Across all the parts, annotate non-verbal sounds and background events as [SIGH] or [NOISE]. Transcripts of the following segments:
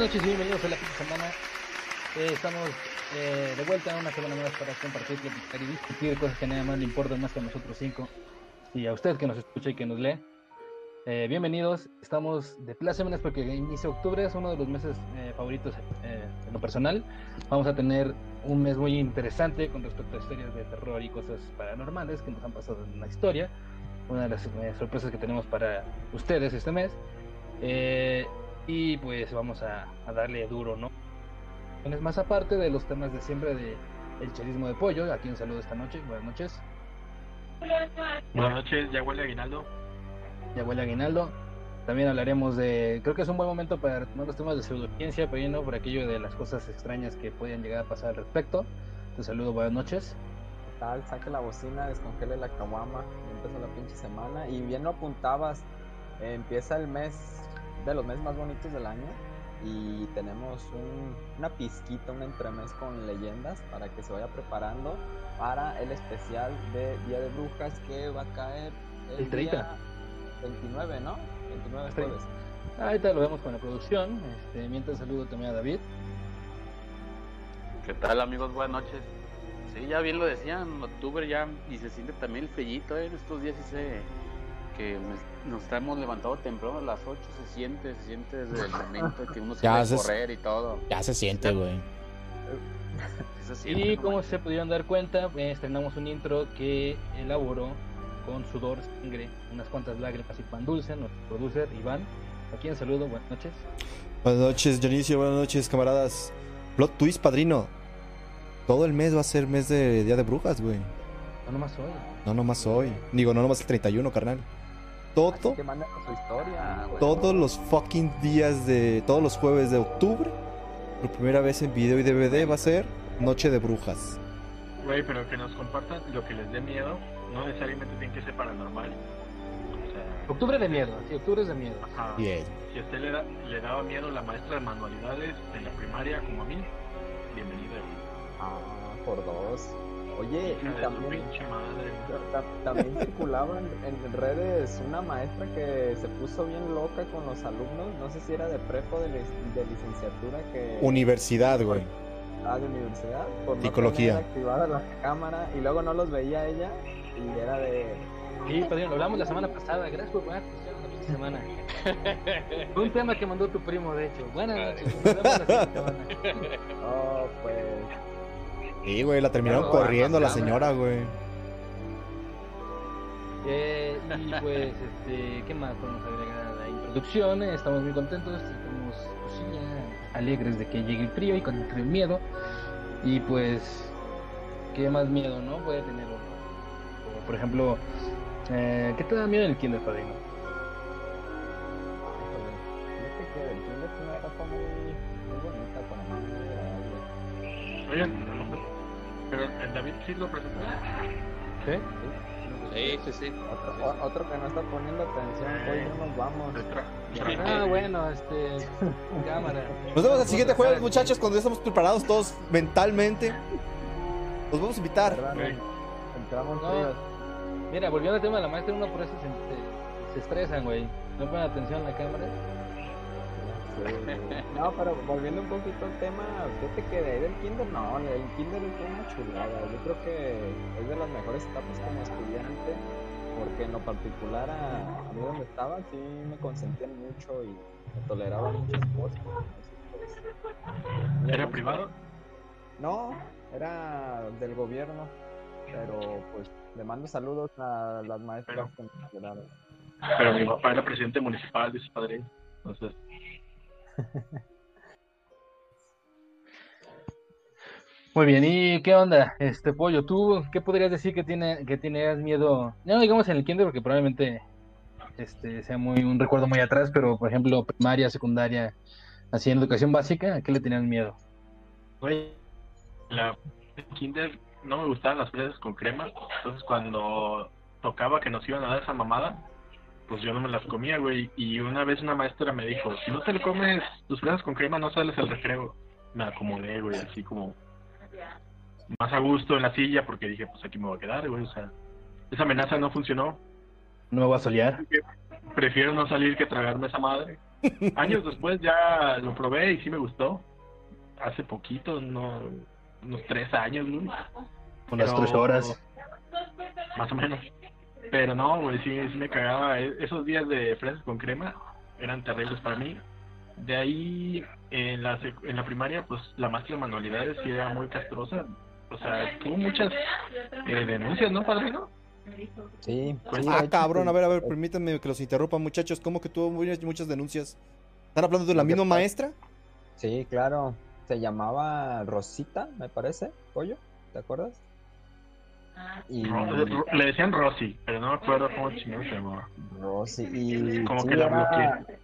Buenas noches y bienvenidos a la quinta semana. Eh, estamos eh, de vuelta una semana más para compartir, platicar y discutir cosas que nada más le importan más que a nosotros cinco y a usted que nos escucha y que nos lee. Eh, bienvenidos, estamos de plácemes porque inicia octubre, es uno de los meses eh, favoritos eh, en lo personal. Vamos a tener un mes muy interesante con respecto a historias de terror y cosas paranormales que nos han pasado en la historia. Una de las eh, sorpresas que tenemos para ustedes este mes. Eh, y pues vamos a, a darle duro, ¿no? Es más aparte de los temas de siempre de el charismo de pollo, a quien saludo esta noche. Buenas noches. Buenas noches, ya huele aguinaldo. Ya huele aguinaldo. También hablaremos de, creo que es un buen momento para retomar los temas de pseudociencia, pero no por aquello de las cosas extrañas que pueden llegar a pasar al respecto. Te saludo, buenas noches. ¿Qué tal? Saque la bocina, descongele la caguama, empezó la pinche semana. Y bien lo apuntabas, empieza el mes de los meses más bonitos del año y tenemos un- una pizquita, un entremés con leyendas para que se vaya preparando para el especial de Día de Brujas que va a caer el, El 30. día 29, ¿no? 29 Sí. jueves. Ahorita lo vemos con la producción. Este, mientras saludo también a David. ¿Qué tal amigos? Buenas noches. Sí, ya bien lo decían, octubre ya y se siente también el fellito, ¿eh? en estos días sí se que me- nos estamos levantando temprano a las 8, se siente, se siente desde el momento que uno [LAUGHS] se Ya va a haces- correr y todo. Ya se siente, güey. Sí [LAUGHS] se Y como se pudieron dar cuenta, eh, estrenamos un intro que elaboró con sudor, sangre, unas cuantas lágrimas y pan dulce, nuestro producer Iván. A quien saludo, buenas noches. Buenas noches, Dionisio. Buenas noches, camaradas. Plot twist, padrino. Todo el mes va a ser mes de Día de Brujas, güey. No nomás hoy. No nomás hoy. Digo, no nomás el 31, carnal. Todo, su historia. güey. todos los fucking días de. Todos los jueves de octubre. Por primera vez en video y DVD va a ser Noche de Brujas. Güey, pero que nos compartan lo que les dé miedo. No necesariamente tiene que ser paranormal. O sea, Octubre de miedo, sí, octubre es de miedo. ajá. Bien. Si a usted le, da- le daba miedo la maestra de manualidades de la primaria como a mí, bienvenida. Ah, por dos. Oye, y también, también circulaban en redes una maestra que se puso bien loca con los alumnos. No sé si era de prepo de, lic- de licenciatura que. Universidad, güey. Ah, de universidad. Por no Psicología. tener activada la cámara y luego no los veía ella y era de. Sí, padrino, lo hablamos la semana pasada. Gracias por poner atención la semana. Fue [LAUGHS] un tema que mandó tu primo, de hecho. Buenas noches. nos vemos la siguiente semana. [LAUGHS] Oh, pues. Sí, güey, la terminaron Claro, corriendo la señora, güey. Eh, y pues, [LAUGHS] este, ¿qué más podemos agregar a la introducción? Estamos muy contentos, estamos pues, sí, ya alegres de que llegue el frío y con el miedo. Y pues, ¿qué más miedo, no? Puede tener uno. Como, por ejemplo, eh, ¿qué te da miedo en el kinder, padrino? Fíjate que el kinder es una etapa muy, muy bonita para mí, pero el David sí lo presentó. ¿Sí? Sí, sí, sí. Otro, que no está poniendo atención, hoy no nos vamos. Ah, bueno, este, [LAUGHS] cámara. Nos vemos el siguiente jueves, muchachos, cuando ya estamos preparados todos mentalmente. Los vamos a invitar. Entramos No. Mira, volviendo al tema de la maestra, uno por eso se, se- se estresan, güey. No ponen atención a la cámara. [LAUGHS] No, pero volviendo un poquito al tema, fíjate que de ahí del kinder, no, el kinder es una chulada. Yo creo que es de las mejores etapas como estudiante, porque en lo particular a, a mí donde estaba sí me consentían mucho y me toleraban muchas cosas. entonces, pues, ¿Era privado? No, era del gobierno, pero pues le mando saludos a las maestras Pero- que me. Pero mi papá era presidente municipal de su padre. Entonces, Muy bien, ¿y qué onda? Este pollo, ¿tú qué podrías decir que tiene que tienes miedo? No digamos en el kinder porque probablemente este sea muy un recuerdo muy atrás, pero por ejemplo, primaria, secundaria, así en educación básica, ¿a qué le tenían miedo? güey, la kinder no me gustaban las fresas con crema. Entonces, cuando tocaba que nos iban a dar esa mamada, pues yo no me las comía, güey. Y una vez una maestra me dijo: Si no te lo comes tus fresas con crema, no sales al recreo. Me acomodé, güey, así como más a gusto en la silla porque dije: Pues aquí me voy a quedar, güey. O sea, esa amenaza no funcionó. No me voy a solear. prefiero no salir que tragarme esa madre. [LAUGHS] Años después ya lo probé y sí me gustó. Hace poquito, no, unos tres años, güey. Unas tres horas. Más o menos. Pero no, güey, sí, sí me cagaba. E- Esos días de fresas con crema eran terribles para mí. De ahí, en la, sec- en la primaria, pues la maestra de manualidades sí era muy castrosa. O sea, tuvo muchas eh, denuncias, ¿no, padrino? Sí. Pues, Ah, cabrón, a ver, a ver, permítanme que los interrumpa, muchachos. ¿Cómo que tuvo muchas, muchas denuncias? ¿Están hablando de la misma maestra? Sí, claro. Se llamaba Rosita, me parece, pollo, ¿te acuerdas? Y Le decían Rosy, pero no me acuerdo cómo [LAUGHS] chingón se llamaba. Rosy y Como sí, que la era, bloqueé.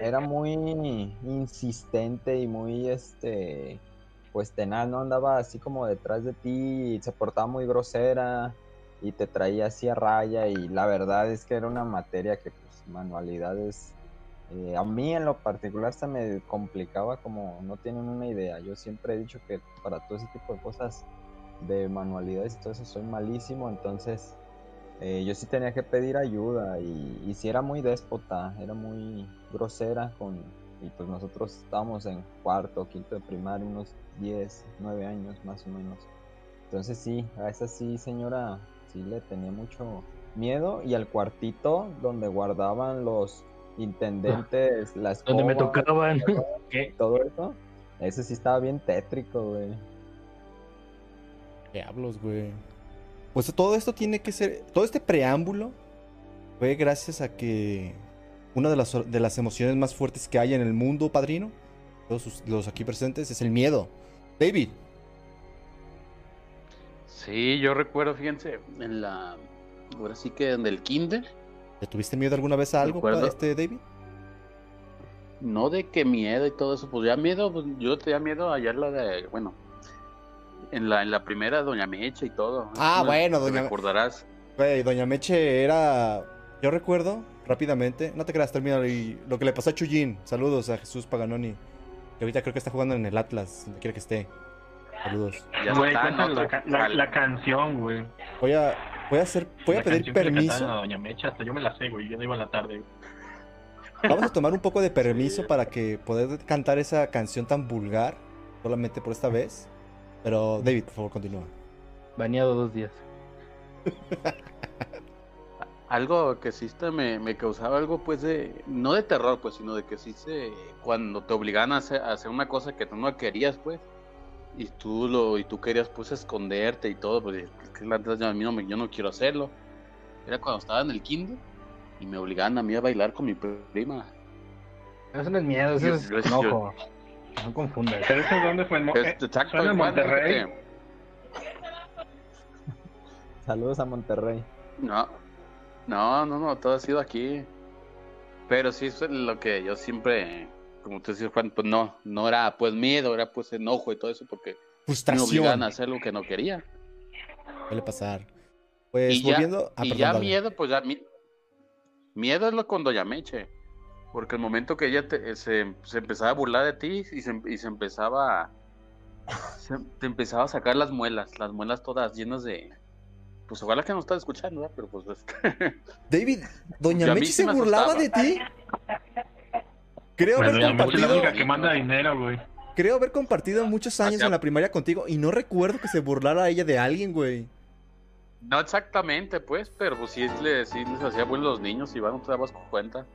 era muy insistente y muy este pues tenaz, no andaba así como detrás de ti y se portaba muy grosera y te traía así a raya y la verdad es que era una materia que pues manualidades eh, a mí en lo particular se me complicaba como no tienen una idea. Yo siempre he dicho que para todo ese tipo de cosas de manualidades y todo eso soy malísimo, entonces eh, yo sí tenía que pedir ayuda y, y sí era muy déspota, era muy grosera con y pues nosotros estábamos en cuarto quinto de primaria, unos 10, 9 años más o menos. Entonces sí, a esa sí señora sí le tenía mucho miedo y al cuartito donde guardaban los intendentes, la [LAUGHS] Donde me tocaban. [LAUGHS] todo eso, ese sí estaba bien tétrico, güey. Diablos, güey. Pues todo esto tiene que ser. Todo este preámbulo fue gracias a que una de las, de las emociones más fuertes que hay en el mundo, padrino, todos sus- los aquí presentes, es el miedo. David, Sí, yo recuerdo, fíjense, en la. Ahora sí que en el kinder, ¿le tuviste miedo alguna vez a algo, este David? no de que miedo y todo eso, pues ya miedo, pues yo tenía miedo ayer la de, bueno, en la, en la primera Doña Mecha y todo. Ah, ¿no? bueno, Doña- Recordarás. Güey, Doña Meche era. Yo recuerdo, rápidamente, no te creas, termina. Y lo que le pasó a Chuyín. Saludos a Jesús Paganoni. Que ahorita creo que está jugando en el Atlas, donde quiera que esté. Saludos. Ya Güey, está, cuéntale ¿no? la, ca- la, la canción, güey. Voy a, voy a hacer, voy a La pedir permiso. a Doña Mecha, hasta yo me la sé, güey. Yo no iba a la tarde. güey. Vamos a tomar un poco de [LAUGHS] permiso para que poder cantar esa canción tan vulgar, solamente por esta vez. Pero David, por favor, continúa. Bañado dos días. [LAUGHS] Algo que sí te me, me causaba algo, pues, de. No de terror, pues, sino de que sí se. Cuando te obligaban a hacer, a hacer una cosa que tú no querías, pues. Y tú lo y tú querías, pues, esconderte y todo, pues, yo, a mí no me- yo no quiero hacerlo. Era cuando estaba en el kinder y me obligaban a mí a bailar con mi prima. Eso no es miedo, eso Yo- es yo- enojo. No confundas. ¿Pero eso dónde fue? ¿En Mo- Es- eh, exacto, ¿fue en Monterrey? [LAUGHS] Saludos a Monterrey. No, no, no, no, todo ha sido aquí. Pero sí es lo que yo siempre, como tú decías, Juan, pues no, no era pues miedo, era pues enojo y todo eso porque me obligaban Frustración. a hacer lo que no quería. Suele pasar. Pues y ya, volviendo. Ah, y perdón, ya dale. miedo, pues ya mi- miedo es lo con Doña Meche. Porque el momento que ella te- se, se empezaba a burlar de ti y se, y se empezaba a- se- te empezaba a sacar las muelas, las muelas todas llenas de pues ojalá que no estás escuchando, ¿verdad? pero pues [LAUGHS] es David, Doña Meche sí se me burlaba asustaba. de ti. Creo Bueno, haber la compartido. única que manda dinero, güey. Creo haber compartido muchos años Hacia- en la primaria contigo y no recuerdo que se burlara ella de alguien, güey. No exactamente, pues, pero pues sí, le, sí les hacía bueno los niños y no te dabas cuenta.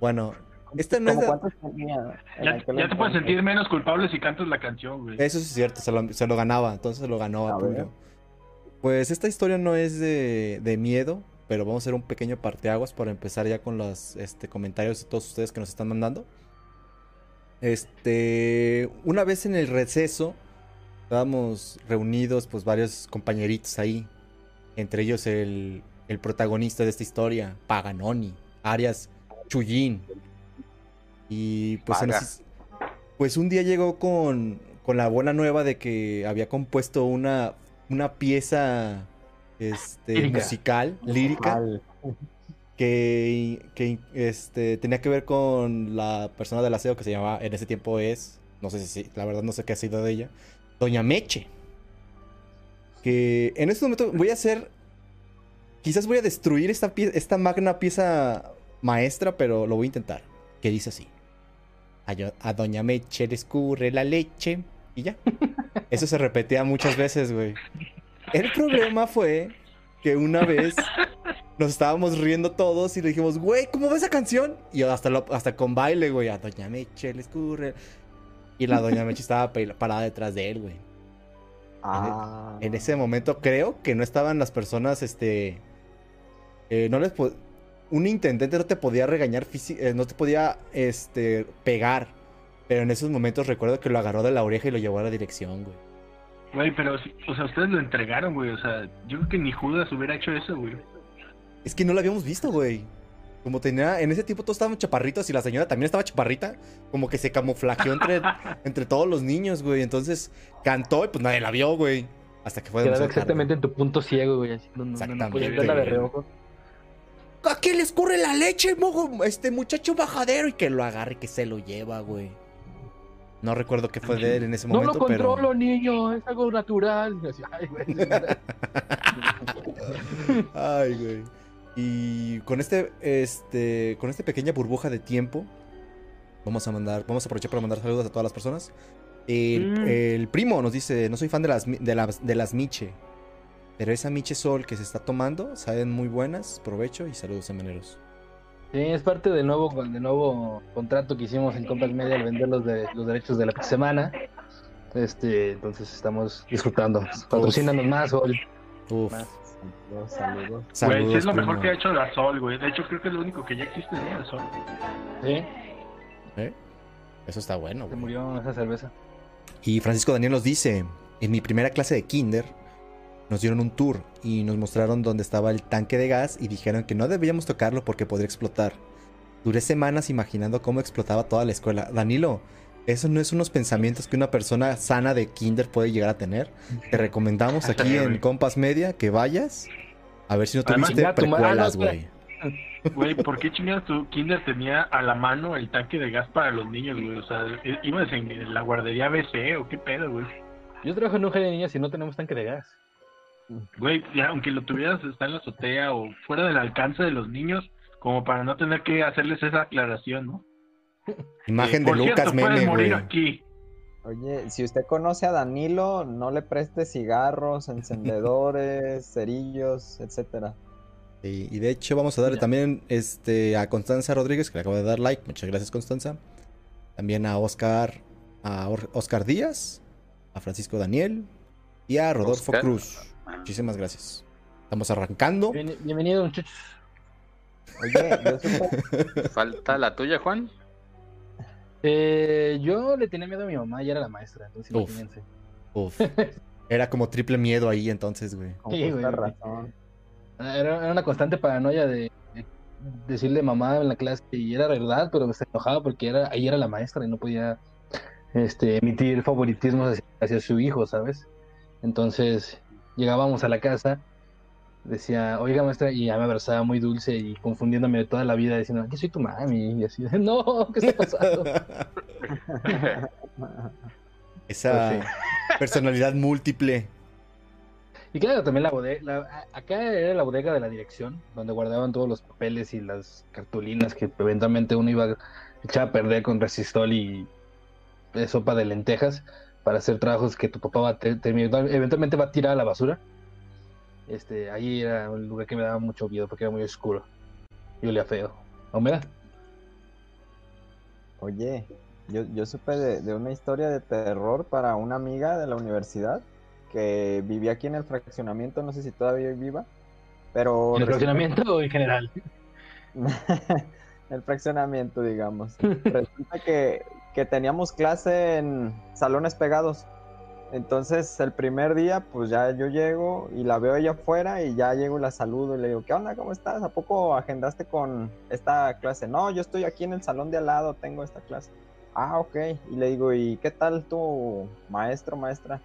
Bueno, esta no es ¿Cómo la- cuántos tenía en Ya, te puedes sentir menos culpable si cantas la canción, güey. Eso sí es cierto, se lo, se lo ganaba, entonces se lo ganó a. Tulio. Pues esta historia no es de, de miedo, pero vamos a hacer un pequeño parteaguas para empezar ya con los este, comentarios de todos ustedes que nos están mandando. Este, una vez en el receso, estábamos reunidos, pues varios compañeritos ahí, entre ellos el, el protagonista de esta historia, Paganoni, Arias Chullín. Y pues, pues un día llegó con, con la buena nueva de que había compuesto una, una pieza este, Lírica. musical, lírica, que, que este, tenía que ver con la persona del aseo que se llamaba, en ese tiempo es, no sé si, la verdad no sé qué ha sido de ella, Doña Meche. Que en este momento voy a hacer, quizás voy a destruir esta, pie- esta magna pieza maestra, pero lo voy a intentar. Que dice así. A, yo- a Doña Meche le escurre la leche. Y ya. [LAUGHS] Eso se repetía muchas veces, güey. El problema fue que una vez nos estábamos riendo todos y le dijimos, güey, ¿cómo va esa canción? Y hasta, lo- hasta con baile, güey, a Doña Meche le escurre. Y la Doña Meche estaba parada detrás de él, güey. Ah. En ese momento creo que no estaban las personas, este... eh, no les Un intendente no te podía regañar, eh, no te podía, este, pegar. Pero en esos momentos recuerdo que lo agarró de la oreja y lo llevó a la dirección, güey. Güey, pero, o sea, ustedes lo entregaron, güey. O sea, yo creo que ni Judas hubiera hecho eso, güey. Es que no lo habíamos visto, güey. Como tenía, en ese tiempo todos estaban chaparritos y la señora también estaba chaparrita, como que se camuflajeó entre, [LAUGHS] entre todos los niños, güey. Entonces cantó y pues nadie la vio, güey. Hasta que fue Quedaba tarde. exactamente en tu punto ciego, güey. Así, no, no, no, verla de reojo. ¿A quién le escurre la leche, mojo? Este muchacho bajadero y que lo agarre y que se lo lleva, güey. No recuerdo qué fue de él en ese No momento, lo controlo, pero. niño, es algo natural. Y así, Ay, güey. [LAUGHS] Ay, güey. Y con este, este, con esta pequeña burbuja de tiempo, vamos a mandar, vamos a aprovechar para mandar saludos a todas las personas. El, Mm. el primo nos dice, no soy fan de las, de las, de las Miche, pero esa Miche Sol que se está tomando, saben muy buenas, provecho y saludos semeneros. Sí, es parte del nuevo, del nuevo contrato que hicimos en Compras Media al vender los, de, los derechos de la semana. Este, entonces estamos disfrutando. Patrocínanos más, Sol. Uf, Más. Saludos, saludos. Güey, sí saludos, es lo mejor primo. que ha hecho la Sol, güey. De hecho, creo que es lo único que ya existe, ¿no? La Sol. Sí, ¿Eh? Eso está bueno, se güey. murió esa cerveza. Y Francisco Daniel nos dice, en mi primera clase de kinder nos dieron un tour y nos mostraron dónde estaba el tanque de gas y dijeron que no debíamos tocarlo porque podría explotar. Duré semanas imaginando cómo explotaba toda la escuela. Danilo, eso no es unos pensamientos que una persona sana de kinder puede llegar a tener. Te recomendamos aquí en Compas Media que vayas a ver si no Además, tuviste no, precuelas, güey. [LAUGHS] Güey, ¿por qué chingados tu kinder tenía a la mano el tanque de gas para los niños, güey? O sea, ¿i- ¿ibas en la guardería BC o qué pedo, güey? Yo trabajo en un jardín de niños y no tenemos tanque de gas. Güey, ya, aunque lo tuvieras, está en la azotea o fuera del alcance de los niños, como para no tener que hacerles esa aclaración, ¿no? [LAUGHS] Imagen Eh, de por Lucas cierto, pueden Meme, morir güey. aquí. Oye, si usted conoce a Danilo, no le preste cigarros, encendedores, [LAUGHS] cerillos, etcétera. Sí, y de hecho vamos a darle Ya. también este, a Constanza Rodríguez, que le acaba de dar like. Muchas gracias, Constanza. También a Oscar, a Oscar Díaz, a Francisco Daniel y a Rodolfo Oscar. Cruz. Muchísimas gracias. Estamos arrancando. Bien- bienvenido, muchachos. Oye, yo [LAUGHS] Falta la tuya, Juan. Eh, yo le tenía miedo a mi mamá y era la maestra, entonces Uf. imagínense. Uf. [LAUGHS] Era como triple miedo ahí entonces, güey. Sí, güey. razón. Era, era una constante paranoia de, de decirle mamá en la clase y era verdad, pero se enojaba porque era, ahí era la maestra y no podía este, emitir favoritismos hacia, hacia su hijo, ¿sabes? Entonces llegábamos a la casa, decía, oiga maestra, y ya me abrazaba muy dulce y confundiéndome de toda la vida, diciendo, aquí soy tu mami, y así, [LAUGHS] no, ¿qué está pasando? [LAUGHS] Esa Pues personalidad múltiple. Y claro, también la bodega, a- acá era la bodega de la dirección, donde guardaban todos los papeles y las cartulinas que eventualmente uno iba a echar a perder con resistol y eh, sopa de lentejas para hacer trabajos que tu papá va a te- terminar- eventualmente va a tirar a la basura. Este, ahí era un lugar que me daba mucho miedo porque era muy oscuro y olía feo. ¿A humedad? Oye, yo, yo supe de, de una historia de terror para una amiga de la universidad que vivía aquí en el fraccionamiento, no sé si todavía viva, pero... ¿En el fraccionamiento o en general? [LAUGHS] el fraccionamiento, digamos. Resulta que, que teníamos clase en salones pegados. Entonces, el primer día, pues ya yo llego y la veo ella afuera y ya llego y la saludo y le digo, ¿qué onda? ¿Cómo estás? ¿A poco agendaste con esta clase? No, yo estoy aquí en el salón de al lado, tengo esta clase. Ah, ok. Y le digo, ¿y qué tal tu maestro, maestra?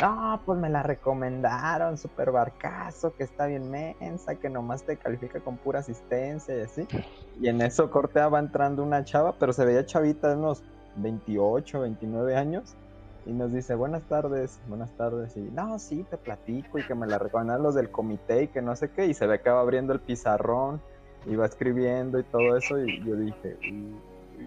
No, pues me la recomendaron, super barcazo, que está bien mensa, que nomás te califica con pura asistencia y así. Y en eso cortea va entrando una chava, pero se veía chavita unos 28, 29 años. y nos dice, buenas tardes, buenas tardes. Y no, sí, te platico y que me la recomendan los del comité y que no sé qué. Y se ve que va abriendo el pizarrón y va escribiendo y todo eso. Y yo dije, "Uy, uy,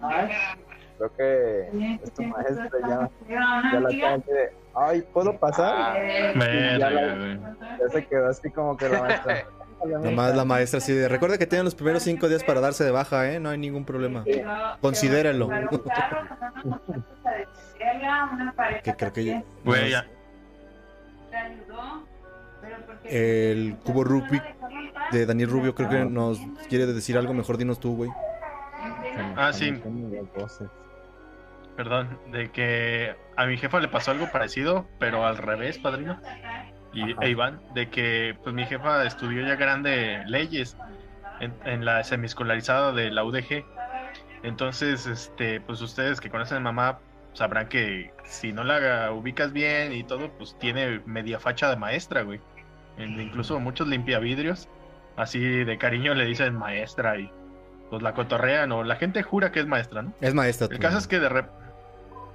creo que esta maestra ya, ya la tengo que, ay, ¿puedo pasar? Y ya, la- Verga, güey. ya se quedó así como que la [LAUGHS] maestra. Nomás la maestra de, recuerda que tienen los primeros cinco días para darse de baja, ¿eh? No hay ningún problema. Considéralo. [LAUGHS] Que creo que ya- Güey. El cubo Rubik de Daniel Rubio creo que nos quiere decir algo, mejor dinos tú, güey. Ah, sí. Perdón, de que a mi jefa le pasó algo parecido, pero al revés, padrino. Y e Iván, de que pues mi jefa estudió ya grande leyes en, en la semiescolarizada de la UDG. Entonces, este, pues ustedes que conocen a mamá sabrán que si no la ubicas bien y todo, pues tiene media facha de maestra, güey. Incluso muchos limpiavidrios, así de cariño le dicen maestra y pues la cotorrean o la gente jura que es maestra, ¿no? Es maestra. El tú, caso es que de repente...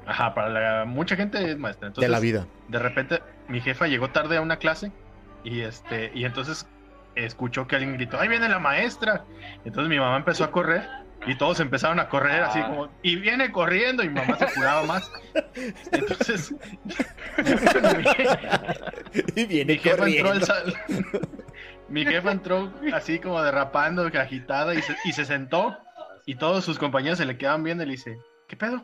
Ajá, para la... mucha gente es maestra. de Entonces, la vida. de repente mi jefa llegó tarde a una clase y este y entonces escuchó que alguien gritó, "Ahí viene la maestra." Entonces mi mamá empezó a correr y todos empezaron a correr así Ah. como y viene corriendo y mi mamá se apuraba más. Entonces [LAUGHS] Y viene mi jefa entró al corriendo. sal- Mi jefa entró así como derrapando, agitada y se, y se sentó y todos sus compañeros se le quedaban viendo y le dice, ¿qué pedo?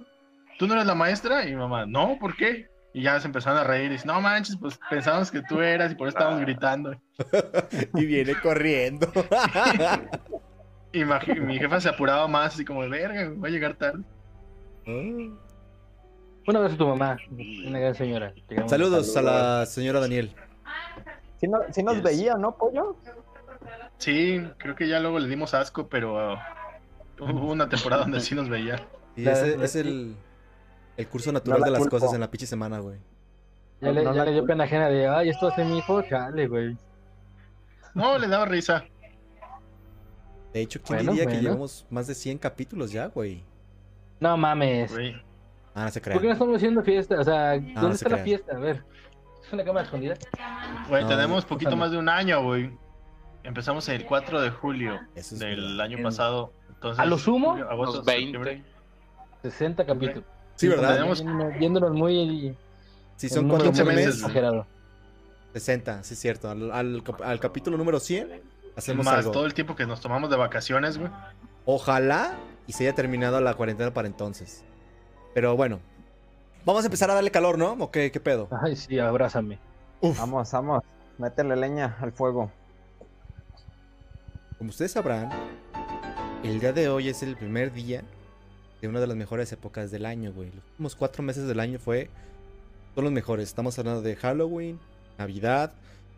¿Tú no eres la maestra? Y mi mamá, no, ¿por qué? Y ya se empezaron a reír y dice, no manches, pues pensamos que tú eras y por eso estábamos gritando. [LAUGHS] Y viene corriendo. [LAUGHS] Y mi jefa se apuraba más así como, verga, voy a llegar tarde. Una vez a tu mamá, una gran señora. Saludos a la señora Daniel. No- sí nos Yes. veía, ¿no, pollo? Sí, creo que ya luego le dimos asco, pero uh, hubo una temporada donde sí nos veía. Y ese es el, el curso natural No la de las culpo. cosas en la pinche semana, güey. Ya le, No ya le dio pena ajena de, ay, esto hace mi hijo, chale, güey. No, le daba risa. De hecho, ¿quién Bueno, diría que llevamos más de 100 capítulos ya, güey? No mames. Güey. Ah, no se ¿Por qué no estamos haciendo fiesta? O sea, ¿dónde no se está la fiesta? A ver. ¿Es una cámara escondida? Güey, No, tenemos poquito ojalá. más de un año, güey. Empezamos el 4 de julio Eso es del año En- pasado. Entonces, ¿A lo sumo? julio, agosto, Unos septiembre. 20. 60 capítulos. Sí, ¿verdad? Tenemos- Yéndonos, yéndonos muy... Si son cuatro muy meses, Exagerado. 60, sí es cierto. Al, al cap- al capítulo número 100 hacemos Más algo. todo el tiempo que nos tomamos de vacaciones, güey. Ojalá y se haya terminado la cuarentena para entonces. Pero bueno, vamos a empezar a darle calor, ¿no? ¿O qué, qué pedo? Ay, sí, abrázame. Uf, Vamos, vamos. Métele leña al fuego. como ustedes sabrán, el día de hoy es el primer día de una de las mejores épocas del año, güey. Los últimos cuatro meses del año fue... Son los mejores. Estamos hablando de Halloween, Navidad,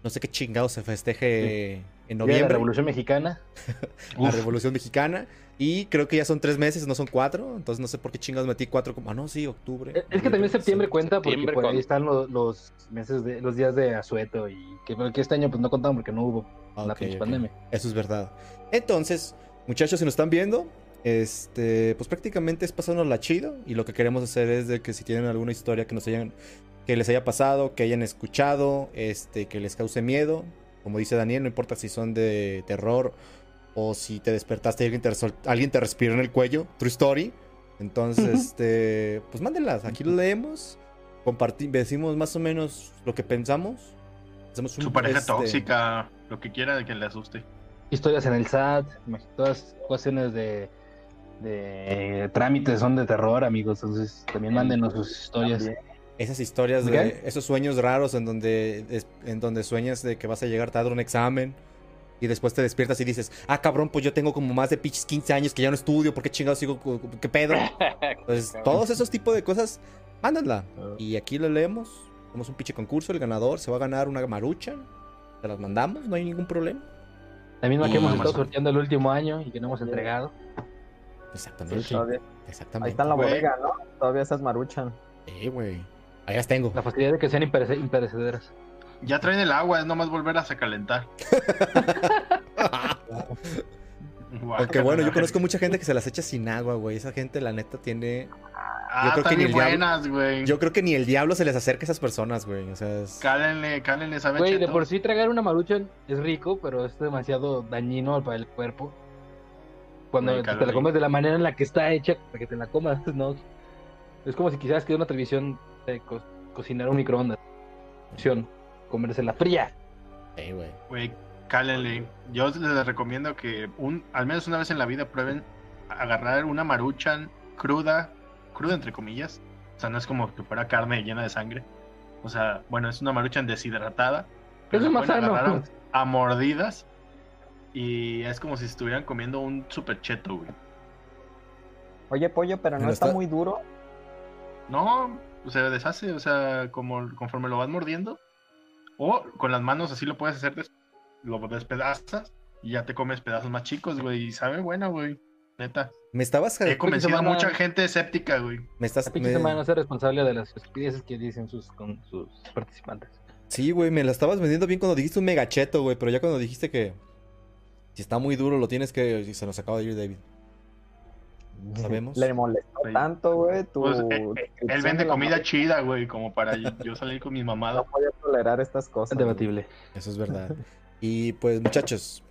no sé qué chingado se festeje en de la noviembre. Revolución Mexicana. [LAUGHS] la Uf. Revolución Mexicana. Y creo que ya son tres meses, no son cuatro. Entonces no sé por qué chingados metí cuatro. Como... Ah, no, sí, octubre. Es que también septiembre cuenta porque Septiembre por ahí están los, los meses de los días de asueto y que, que este año pues no contaban porque no hubo Ah, la pinche pandemia. Eso es verdad. Entonces, muchachos, si nos están viendo, este, pues prácticamente es pasárnosla chido. Y lo que queremos hacer es de que si tienen alguna historia que nos hayan, que les haya pasado, que hayan escuchado, este, que les cause miedo. Como dice Daniel, no importa si son de terror o si te despertaste y alguien te, resol- alguien te respiró en el cuello. True story. Entonces, este, pues mándenlas. Aquí lo leemos. Compartimos, decimos más o menos lo que pensamos. Hacemos un, Su pareja este, tóxica, lo que quiera de que le asuste. Historias en el SAT, todas cuestiones de, de trámites son de terror, amigos. Entonces también mándenos sus historias. También. Esas historias ¿De esos sueños raros en donde en donde sueñas de que vas a llegar tarde a un examen y después te despiertas y dices, "Ah, cabrón, pues yo tengo como más de pinches 15 años que ya no estudio, ¿por qué chingados sigo qué pedo?" [LAUGHS] Pues todos esos tipos de cosas, mándanla y aquí lo leemos. Hacemos un pinche concurso, el ganador se va a ganar una marucha. Se las mandamos, no hay ningún problema. La misma Y- que hemos estado sorteando el último año y que no hemos entregado. Exactamente. Sí, sí. Todavía- Exactamente. Ahí está en la bodega, ¿no? Todavía esas maruchan. Eh, güey. Ahí las tengo. La facilidad de que sean imperece- imperecederas. Ya traen el agua, es nomás volver a calentar. [LAUGHS] Aunque bueno, yo conozco mucha gente que se las echa sin agua, güey. Esa gente, la neta, tiene Ah, creo que ni el diablo- güey. Yo creo que ni el diablo se les acerca a esas personas, güey. O sea, es- Cálenle, cálenle, ¿saben? Güey, de por sí tragar una maruchan es rico, pero es demasiado dañino para el cuerpo. Cuando te la comes de la manera en la que está hecha, para que te la comas, [LAUGHS] ¿no? Es como si quisieras que una televisión de co- cocinar un microondas. Opción, comérsela fría. Sí, güey. Güey, cálenle. Yo les recomiendo que un, al menos una vez en la vida prueben agarrar una maruchan cruda, cruda entre comillas. O sea, no es como que fuera carne llena de sangre. O sea, bueno, es una maruchan deshidratada. pero Eso es más sano. [LAUGHS] a mordidas. Y es como si estuvieran comiendo un super cheto, güey. Oye, pollo, pero no Pero está está- muy duro. No, se deshace, o sea, como conforme lo vas mordiendo. O con las manos así lo puedes hacer, des- lo despedazas y ya te comes pedazos más chicos, güey. Y sabe buena, güey. Neta. Me estabas. He convencido a mucha gente escéptica, güey. Me estás. La pinche me- semana no ser responsable de las estupideces que dicen sus, con sus participantes. Sí, güey, me la estabas vendiendo bien cuando dijiste un megacheto, güey. Pero ya cuando dijiste que. Si está muy duro, lo tienes que. Se nos acaba de ir David. ¿Sabemos? Le molestó tanto, güey. Tu Pues, eh, eh, Él de vende comida chida, güey, como para yo, salir con mi mamada. No voy a tolerar estas cosas. Es güey. debatible. Eso es verdad. [LAUGHS] Y pues, muchachos.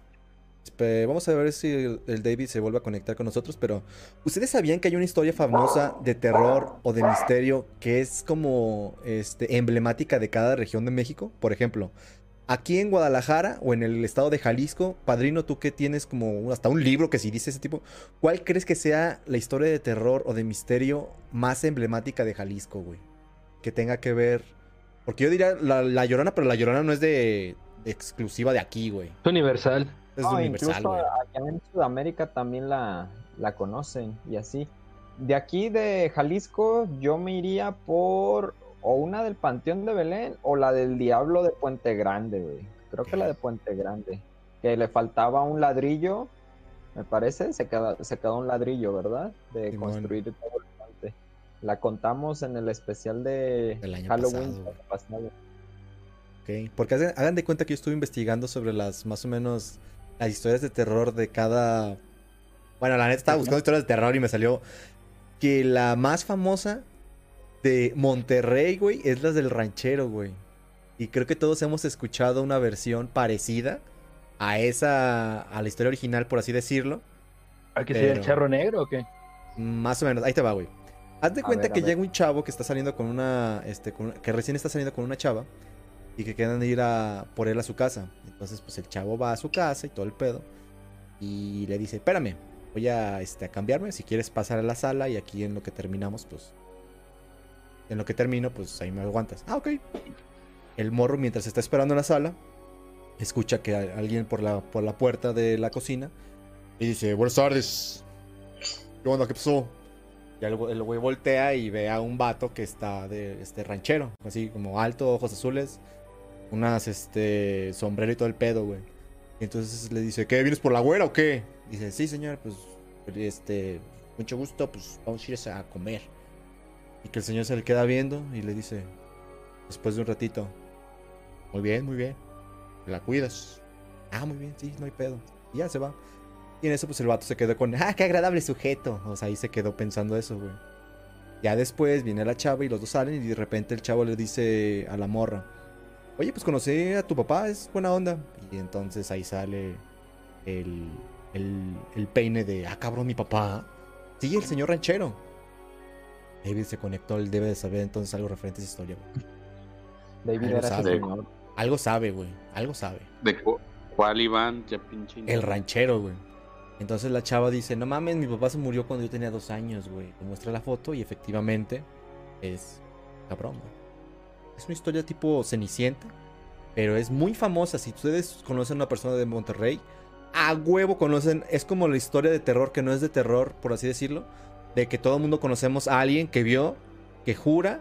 Vamos a ver si el David se vuelve a conectar con nosotros. Pero, ¿ustedes sabían que hay una historia famosa de terror o de misterio que es como este, emblemática de cada región de México? Por ejemplo, aquí en Guadalajara o en el estado de Jalisco, padrino, tú que tienes como hasta un libro que si dice ese tipo, ¿cuál crees que sea la historia de terror o de misterio más emblemática de Jalisco, güey? Que tenga que ver. Porque yo diría la, la llorona, pero la llorona no es de, de exclusiva de aquí, güey. Es universal. Es No, universal, incluso güey. allá en Sudamérica también la, la conocen y así. De aquí de Jalisco yo me iría por o una del Panteón de Belén o la del Diablo de Puente Grande, güey. Creo que la de Puente Grande. Que le faltaba un ladrillo, me parece, se quedó, se quedó un ladrillo, ¿verdad? De Simón. construir todo el puente. La contamos en el especial de año Halloween pasado. Ok, Porque hagan, hagan de cuenta que yo estuve investigando sobre las más o menos las historias de terror de cada. Bueno, la neta estaba buscando historias de terror y me salió que la más famosa de Monterrey, güey, es la del ranchero, güey. Y creo que todos hemos escuchado una versión parecida a esa, a la historia original, por así decirlo. ¿Hay que ser el Pero- charro negro o qué? Más o menos, ahí te va, güey. Haz de A cuenta ver, que llega un chavo que está saliendo con una, este, con una- que recién está saliendo con una chava y que quedan de ir a por él a su casa. Entonces, pues el chavo va a su casa y todo el pedo y le dice, espérame, voy a, este, a cambiarme, si quieres pasar a la sala y aquí en lo que terminamos, pues, en lo que termino, pues ahí me aguantas. Ah, ok. El morro, mientras está esperando en la sala, escucha que alguien por la, por la puerta de la cocina y dice, buenas tardes. ¿Qué onda? ¿Qué pasó? Ya el, el güey voltea y ve a un vato que está de este ranchero, así como alto, ojos azules, unas este sombrero y todo el pedo, güey. Y entonces le dice, ¿qué? ¿Vienes por la güera o qué? Dice, sí, señor, pues este, mucho gusto, pues vamos a ir a comer. Y que el señor se le queda viendo y le dice, después de un ratito, muy bien, muy bien, la cuidas. Ah, muy bien, sí, no hay pedo. Y ya se va. Y en eso, pues el vato se quedó con, ah, qué agradable sujeto. O sea, ahí se quedó pensando eso, güey. Ya después viene la chava y los dos salen y de repente el chavo le dice a la morra, oye, pues conocí a tu papá, es buena onda. Y entonces ahí sale el, el, el peine de, ah, cabrón, mi papá. Sí, el señor ranchero. David se conectó, él debe de saber entonces algo referente a esa historia. güey. David Algo era sabe. señor. Algo sabe, güey, algo sabe. ¿De cu- cuál Iván? Ya pinche. El ranchero, güey. Entonces la chava dice, no mames, mi papá se murió cuando yo tenía dos años, güey. Le muestra la foto y efectivamente es cabrón, güey. Es una historia tipo Cenicienta, pero es muy famosa. Si ustedes conocen a una persona de Monterrey, a huevo conocen, es como la historia de terror que no es de terror, por así decirlo, de que todo el mundo conocemos a alguien que vio, que jura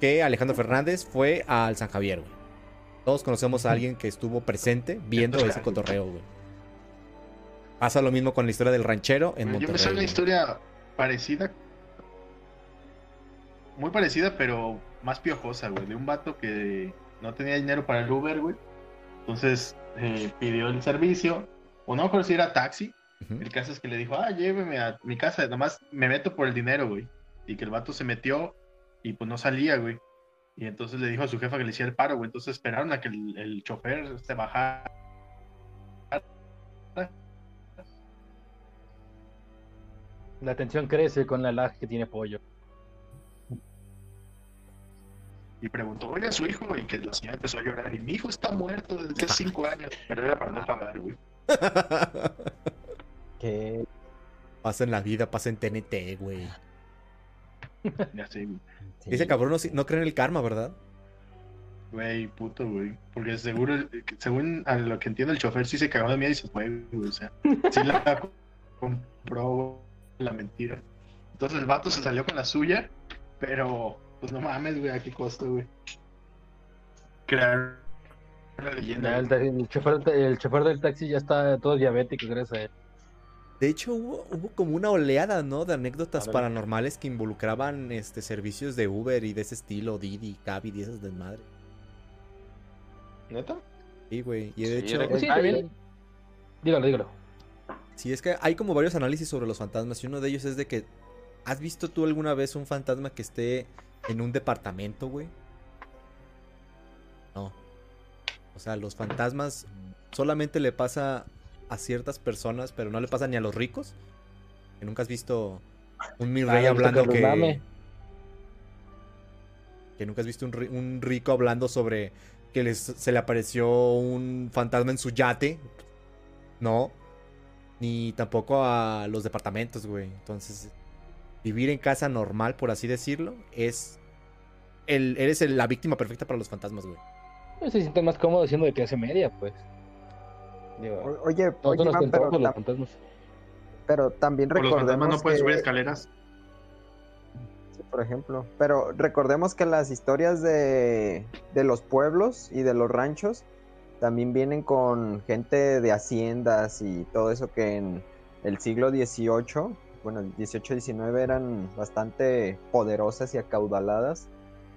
que Alejandro Fernández fue al San Javier, güey. Todos conocemos a alguien que estuvo presente viendo ese cotorreo, güey. Pasa lo mismo con la historia del ranchero en Yo Monterrey. me sé una historia parecida. Muy parecida, pero más piojosa, güey. De un vato que no tenía dinero para el Uber, güey. Entonces eh, pidió el servicio. O no acuerdo si era taxi. El caso es que le dijo, ah, lléveme a mi casa. Nomás me meto por el dinero, güey. y que el vato se metió y pues no salía, güey. Y entonces le dijo a su jefa que le hiciera el paro, güey. Entonces esperaron a que el, el chofer se bajara. La tensión crece con la lag que tiene pollo. Y preguntó, oye, a su hijo, y que la señora empezó a llorar. Y mi hijo está muerto desde hace [LAUGHS] cinco años. Pero era para no pagar, güey. [LAUGHS] Que Pasa en la vida, pasa en TNT, güey. Ya sé, güey. sí. Ese cabrón no, no cree en el karma, ¿verdad? Güey, puto, güey. Porque seguro, según a lo que entiendo, el chofer sí se cagó de miedo y se fue, güey. O sea, sí la compró la mentira. Entonces el vato se salió con la suya, pero pues no mames, güey, a qué costo, güey. Crear una leyenda. El chofer, el chofer del taxi ya está todo diabético, gracias a él. De hecho, hubo, hubo como una oleada, ¿no? De anécdotas paranormales que involucraban este servicios de Uber y de ese estilo, Didi, Cabit y esas desmadre. ¿Neta? Sí, güey. Y de Sí, hecho, que Sí, Ah, también. bien. Dígalo, dígalo. sí, es que hay como varios análisis sobre los fantasmas y uno de ellos es de que, ¿has visto tú alguna vez un fantasma que esté en un departamento, güey? No. O sea, los fantasmas solamente le pasa a ciertas personas, pero no le pasa ni a los ricos. Que nunca has visto un mi Ah, rey visto hablando que... Que nunca has visto un, un rico hablando sobre que les, se le apareció un fantasma en su yate. No. Ni tampoco a los departamentos, güey. Entonces, vivir en casa normal, por así decirlo, es... El, eres el- la víctima perfecta para los fantasmas, güey. Pues se siente más cómodo siendo de clase media, pues. Digo, O- Oye, oye, Iván, pero, los tam- pero también Por los recordemos no puedes que- subir escaleras. Sí, por ejemplo. Pero recordemos que las historias de, de los pueblos y de los ranchos también vienen con gente de haciendas y todo eso que en el siglo XVIII, bueno, el XVIII-XIX eran bastante poderosas y acaudaladas.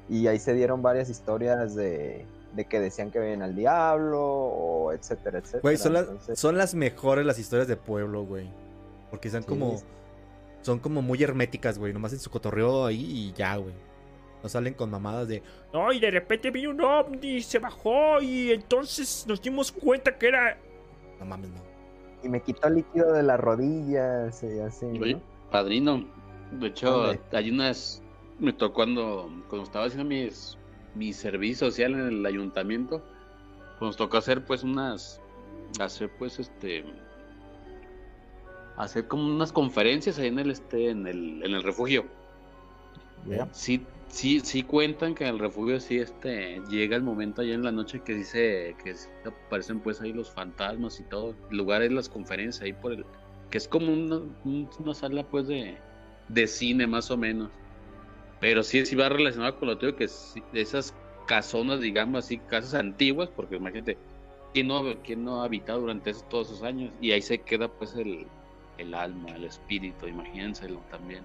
Y ahí se dieron varias historias de, de que decían que veían al diablo o etcétera, etcétera. Güey, son, las- Entonces, son las mejores las historias de pueblo, güey. Porque son Sí. como... Son como muy herméticas, güey. Nomás en su cotorreo ahí y ya, güey. No salen con mamadas de... No, y de repente vi un ovni, se bajó y entonces nos dimos cuenta que era... No mames, no. y me quitó el líquido de las rodillas y así. ¿no? Oye, padrino. De hecho, hay unas. Me tocó cuando, cuando estaba haciendo mis, mi servicio social en el ayuntamiento. Pues nos tocó hacer, pues, unas. Hacer, pues, este. Hacer como unas conferencias ahí en el, este, en el, en el refugio. Ya. Sí, sí, sí cuentan que en el refugio sí este llega el momento allá en la noche que dice que sí aparecen pues ahí los fantasmas y todo. El lugar es las conferencias ahí por el que es como una, un- una sala pues de, de cine más o menos. Pero sí, sí va relacionado con lo que digo que sí, esas casonas, digamos así, casas antiguas, porque imagínate, ¿quién no, quién no ha habitado durante esos- todos esos años? Y ahí se queda pues el, el alma, el espíritu, imagínenselo también.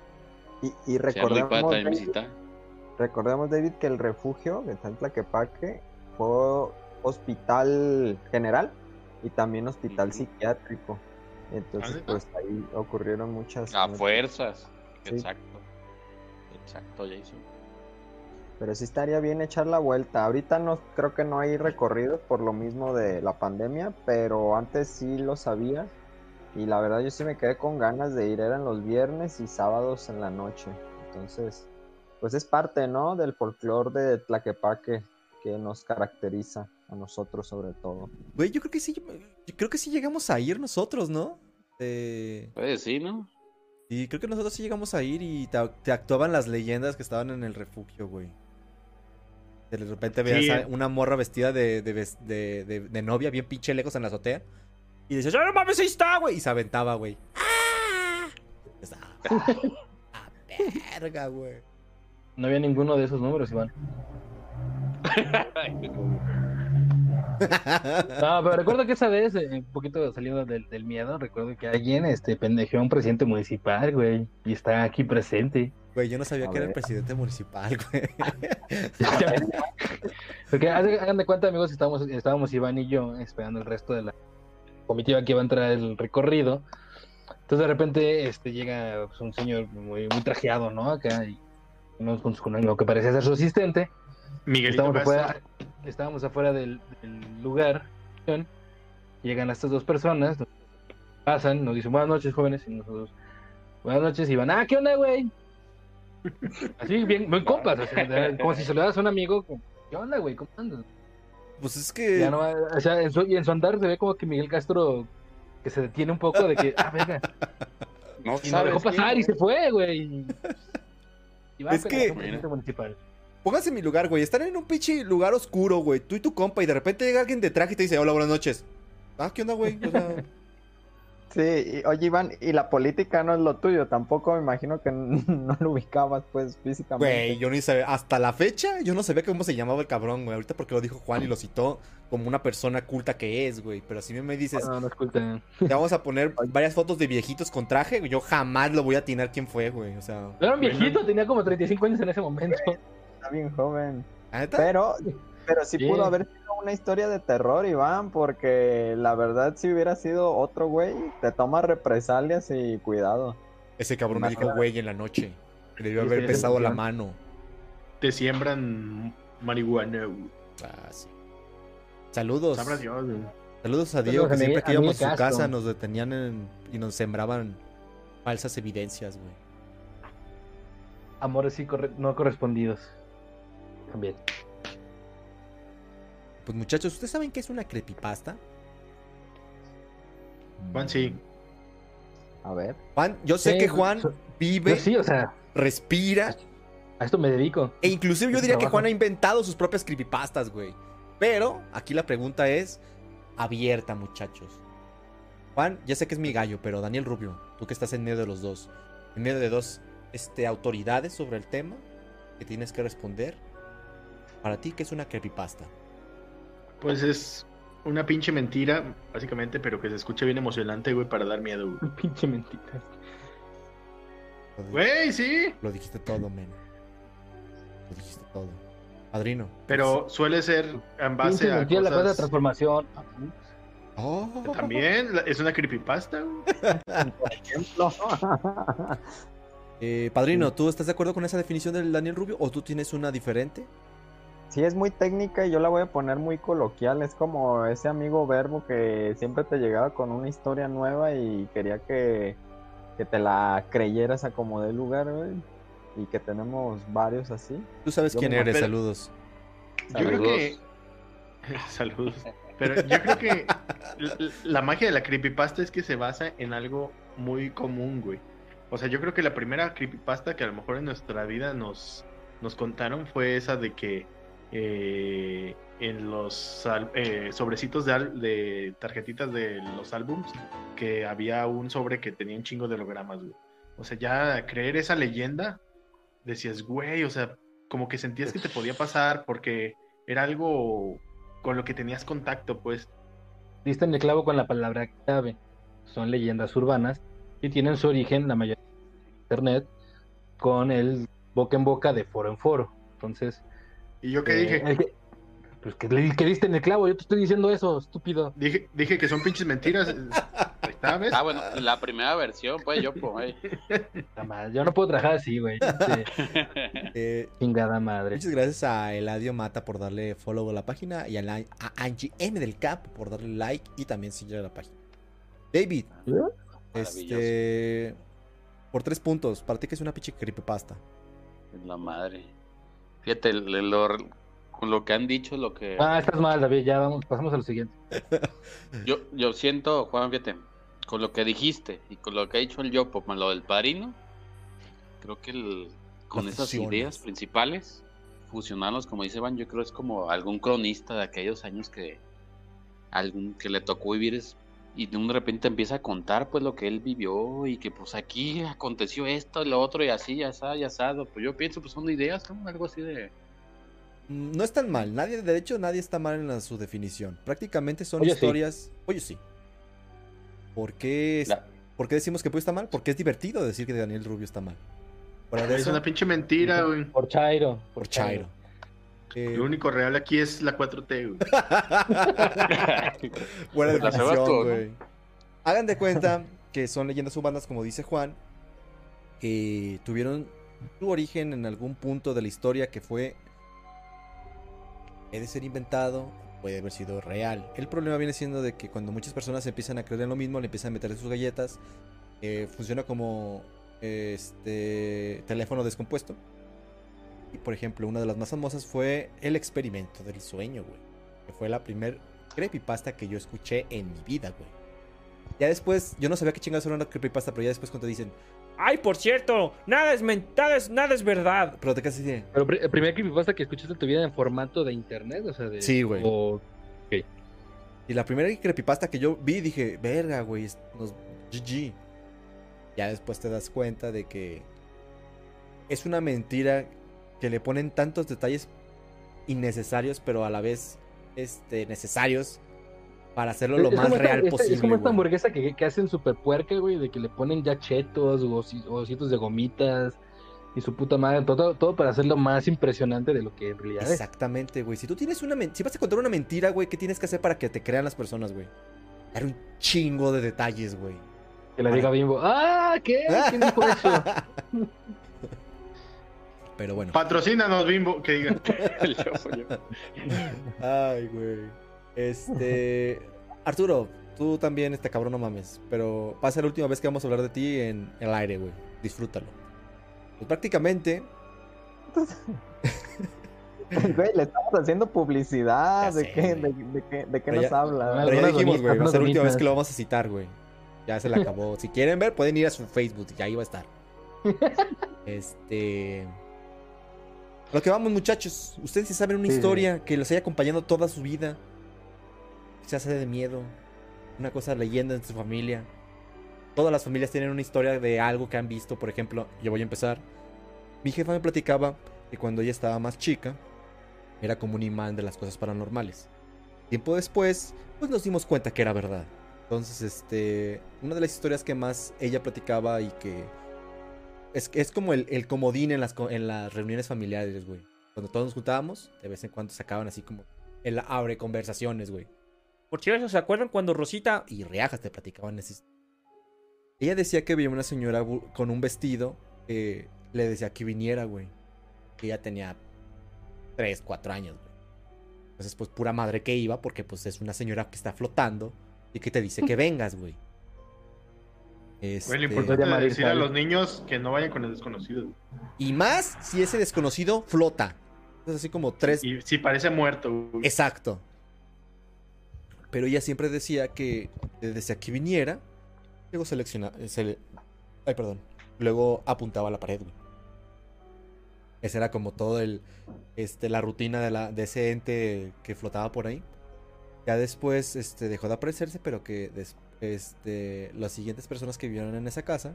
Y, y recordemos, también David, visitar. recordemos, David, que el refugio de Tlaquepaque fue hospital general y también hospital Ujú. psiquiátrico. Entonces, ¿Ah, pues ahí ocurrieron muchas. A muchas- fuerzas. Sí. Exacto. Exacto, Jason. Pero sí estaría bien echar la vuelta. Ahorita no creo que no hay recorridos por lo mismo de la pandemia, pero antes sí lo sabía. Y la verdad yo sí me quedé con ganas de ir. Eran los viernes y sábados en la noche. Entonces, pues es parte, ¿no? Del folclore de Tlaquepaque que nos caracteriza a nosotros sobre todo. Güey, yo creo que sí. Yo creo que sí llegamos a ir nosotros, ¿no? Eh, Puede sí, ¿no? Y creo que nosotros sí llegamos a ir y te, te actuaban las leyendas que estaban en el refugio, güey. De repente veías Sí. a una morra vestida de, de, de- de- de novia, bien pinche lejos en la azotea. Y decías, ¡Ah, no mames, ahí está, güey! Y se aventaba, güey. ¡Ah! ¡Ah! ¡Ah, verga, güey! No había ninguno de esos números, Iván. [LAUGHS] No, pero recuerdo que esa vez, eh, un poquito saliendo del, del miedo, recuerdo que alguien este, pendejeó a un presidente municipal, güey, y está aquí presente. Güey, yo no sabía A que era el presidente municipal, güey. [LAUGHS] Porque hagan de cuenta, amigos, estábamos, estábamos Iván y yo esperando el resto de la comitiva que iba a entrar al recorrido. Entonces de repente este, llega pues, un señor muy, muy trajeado, ¿no? Acá y con, su- lo que parece ser su asistente. Miguelito Estábamos Castro. afuera, estábamos afuera del, del lugar. Llegan estas dos personas, nos pasan, nos dicen buenas noches, jóvenes, y nosotros buenas noches, y van, ah, ¿qué onda, güey? [LAUGHS] Así, bien, bien compas, o sea, como si se lo das a un amigo, como, ¿qué onda, güey? ¿Cómo andas? Pues es que. Ya no, o sea, en su, y en su andar se ve como que Miguel Castro que se detiene un poco de que, ah, venga, No y sabes dejó pasar quién, y se fue, güey. Y va Es con que- municipal. Pónganse en mi lugar, güey. Están en un pinche lugar oscuro, güey. Tú y tu compa, y de repente llega alguien de traje y te dice, hola, buenas noches. Ah, ¿qué onda, güey? O sea, [LAUGHS] Sí, y- oye Iván, y la política no es lo tuyo, tampoco me imagino que [LAUGHS] no lo ubicabas pues físicamente. güey, yo ni sabía. Hasta la fecha, yo no sabía cómo se llamaba el cabrón, güey. Ahorita porque lo dijo Juan y lo citó como una persona culta que es, güey. Pero si me dices, No, no escucha. te vamos a poner [LAUGHS] varias fotos de viejitos con traje, yo jamás lo voy a atinar quién fue, güey. O sea, Era un viejito, tenía como 35 años en ese momento. Está bien joven. Pero, pero sí Sí. pudo haber sido una historia de terror, Iván, porque la verdad si hubiera sido otro güey, te toma represalias y cuidado. Ese cabrón me dijo, güey, en la noche. Le debió haber sí, pesado la mano. Te siembran marihuana. Ah, sí. Saludos. Dios. Saludos a Diego, que siempre que íbamos a su casa nos detenían en- y nos sembraban falsas evidencias, güey. Amores sí corre- no correspondidos. También. Pues muchachos, ¿ustedes saben qué es una creepypasta? Juan, sí. A ver. Juan, yo sé Sí, que Juan so- vive, Yo sí, o sea, respira, a esto me dedico. e inclusive yo Es diría que. Juan ha inventado sus propias creepypastas, güey. Pero aquí la pregunta es abierta, muchachos. Juan, ya sé que es mi gallo, pero Daniel Rubio, tú que estás en medio de los dos, en medio de dos este, autoridades sobre el tema que tienes que responder. Para ti, ¿qué es una creepypasta? Pues es una pinche mentira, básicamente, pero que se escucha bien emocionante, güey, para dar miedo, güey. [LAUGHS] Pinche mentira. Güey, sí. Lo dijiste todo, men. Lo dijiste todo. Padrino. Pero suele ser en base Pinche a mentira, la cosa de cosas... transformación. Oh. También es una creepypasta, güey. Por ejemplo. Eh, padrino, ¿tú estás de acuerdo con esa definición del Daniel Rubio o tú tienes una diferente? Sí, es muy técnica y yo la voy a poner muy coloquial. Es como ese amigo verbo que siempre te llegaba con una historia nueva y quería que, que te la creyeras a como de lugar, güey. Y que tenemos varios así. Tú sabes Yo quién eres, pero- saludos. Yo creo que... Saludos. [LAUGHS] Pero yo creo que la, la magia de la creepypasta es que se basa en algo muy común, güey. O sea, yo creo que la primera creepypasta que a lo mejor en nuestra vida nos, nos contaron fue esa de que eh, en los eh, sobrecitos de tarjetitas de los álbums que había un sobre que tenía un chingo de hologramas, güey. O sea, ya creer esa leyenda, decías, güey, o sea, como que sentías que te podía pasar porque era algo con lo que tenías contacto, pues. Diste en el clavo con la palabra clave. Son leyendas urbanas y tienen su origen, la mayoría de internet, con el boca en boca de foro en foro. Entonces, ¿Y yo qué eh, dije? el que- pues que, le- que diste en el clavo, yo te estoy diciendo eso, estúpido. Dije, dije que son pinches mentiras. Está, ¿ves? Ah, bueno, la primera versión, pues yo, pues. Yo no puedo trabajar así, güey. Este, [LAUGHS] Eh, chingada madre. muchas gracias a Eladio Mata por darle follow a la página y a, la, a Angie M del Cap por darle like y también seguir a la página. David, este. Por tres puntos, para ti que es una pinche creepypasta. La madre. Fíjate, le- lo- con lo que han dicho, lo que. Ah, estás mal, David, ya vamos, pasamos a lo siguiente. [LAUGHS] Yo, yo siento, Juan, fíjate, con lo que dijiste y con lo que ha dicho el Yopo, más lo del padrino, creo que el- con Las esas fusiones. ideas principales, fusionarlos, como dice Van, yo creo es como algún cronista de aquellos años que algún que le tocó vivir es- y de un repente empieza a contar pues lo que él vivió y que pues aquí aconteció esto y lo otro y así, ya está, ya está. Pues yo pienso pues son ideas, ¿no? Algo así de... Mm, No es tan mal, nadie, de hecho nadie está mal en la- su definición. Prácticamente son Oye, sí. historias. Oye, sí. ¿Por qué, es- La- ¿Por qué decimos que Puy está mal? Porque es divertido decir que Daniel Rubio está mal. Es una pinche mentira, güey. Por Chairo. por Chairo. Eh, Lo único real aquí es la 4T, güey. [LAUGHS] Buena güey. Hagan de cuenta que son leyendas urbanas, como dice Juan, que tuvieron su origen en algún punto de la historia que fue puede ser inventado, puede haber sido real. El problema viene siendo de que cuando muchas personas empiezan a creer en lo mismo, le empiezan a meter sus galletas, eh, funciona como este teléfono descompuesto. Y por ejemplo, una de las más famosas fue el experimento del sueño, güey. Que fue la primer creepypasta que yo escuché en mi vida, güey. Ya después, yo no sabía qué chingados era una creepypasta, pero ya después cuando dicen, Ay, por cierto, nada es men- nada es, nada es verdad. pero te casi de, Pero el primer creepypasta que escuchaste en tu vida en formato de internet, o sea, de... Sí, güey. o- Y la primera creepypasta que yo vi, dije, verga, güey, nos, GG. Ya después te das cuenta de que es una mentira que le ponen tantos detalles innecesarios, pero a la vez este, necesarios para hacerlo lo es más real esta- posible. Es como esta hamburguesa que, que hacen super puerca, güey, de que le ponen ya chetos o osi- ositos de gomitas y su puta madre, todo, todo para hacerlo más impresionante de lo que en realidad es. Exactamente, güey. Si tú tienes una si vas a contar una mentira, güey, ¿qué tienes que hacer para que te crean las personas, güey? Dar un chingo de detalles, güey. Que le diga Bimbo, ¡ah! ¿Qué? ¿Quién dijo eso? [LAUGHS] [LAUGHS] Pero bueno. Patrocínanos, Bimbo, que diga. [LAUGHS] Ay, güey. Este. Arturo, tú también, este cabrón, no mames. Pero va a ser la última vez que vamos a hablar de ti en el aire, güey. Disfrútalo. Pues prácticamente. [LAUGHS] Güey, le estamos haciendo publicidad. ¿De qué, de, de qué, de qué Pero nos ya- habla? Pero ya dijimos, güey. Va a ser la última vez que lo vamos a citar, güey. Ya se le acabó. si quieren ver, pueden ir a su Facebook. Ya iba a estar. [LAUGHS] Este. A Lo que vamos, muchachos. Ustedes si saben una Sí, sí. historia que los haya acompañado toda su vida. Que se hace de miedo. Una cosa leyenda en su familia. Todas las familias tienen una historia de algo que han visto. Por ejemplo, yo voy a empezar. Mi jefa me platicaba que cuando ella estaba más chica, era como un imán de las cosas paranormales. Tiempo después, pues nos dimos cuenta que era verdad. Entonces, este, una de las historias que más ella platicaba y que es, es como el, el comodín en las, en las reuniones familiares, güey. Cuando todos nos juntábamos, de vez en cuando sacaban así como el abre conversaciones, güey. Por cierto, ¿se acuerdan cuando Rosita Y reajas te platicaban esas. Ella decía que veía una señora con un vestido que le decía que viniera, güey. Que ella tenía 3, 4 años, güey. Entonces, pues pura madre que iba, porque pues es una señora que está flotando y que te dice que [LAUGHS] vengas, güey. Este, lo importante es decir a los niños que no vayan con el desconocido. Y más si ese desconocido flota. Es así como tres. Y si parece muerto, güey. Exacto. Pero ella siempre decía que decía que viniera. Luego selecciona. eh, sele- ay, perdón. Luego apuntaba a la pared, güey. Esa era como todo el. Este, la rutina de, la, de ese ente que flotaba por ahí. Ya después este, dejó de aparecerse, pero que des- este, las siguientes personas que vivieron en esa casa,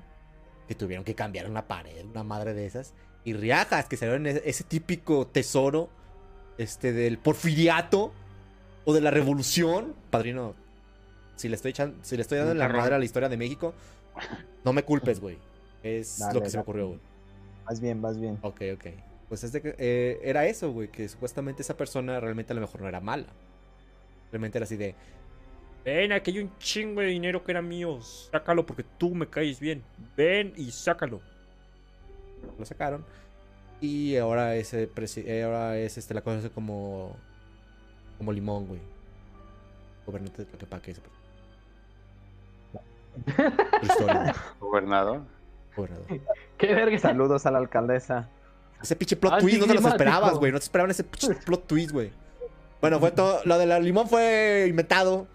que tuvieron que cambiar una pared, una madre de esas, y riajas que salieron ese, ese típico tesoro este, del porfiriato o de la revolución. Padrino, si le estoy, echan- si le estoy dando la madre a la historia de México, no me culpes, güey. Es Dale, lo que se me ocurrió, güey. Vas bien, vas bien. Ok, ok. Pues es de que, eh, era eso, güey, que supuestamente esa persona realmente a lo mejor no era mala. Realmente era así de, Ven, aquí hay un chingo de dinero que era mío. Sácalo porque tú me caes bien. Ven y sácalo. lo sacaron. Y ahora ese presi- eh, ahora es este la conoce como como limón, güey. Gobernante de Tlaquepaque. Gobernador. gobernador. ¡Qué verga! Saludos a la alcaldesa. Ese pinche plot twist no te los esperabas, güey. No te esperaban ese pinche plot twist, güey. Bueno, fue todo. Lo de la limón fue inventado.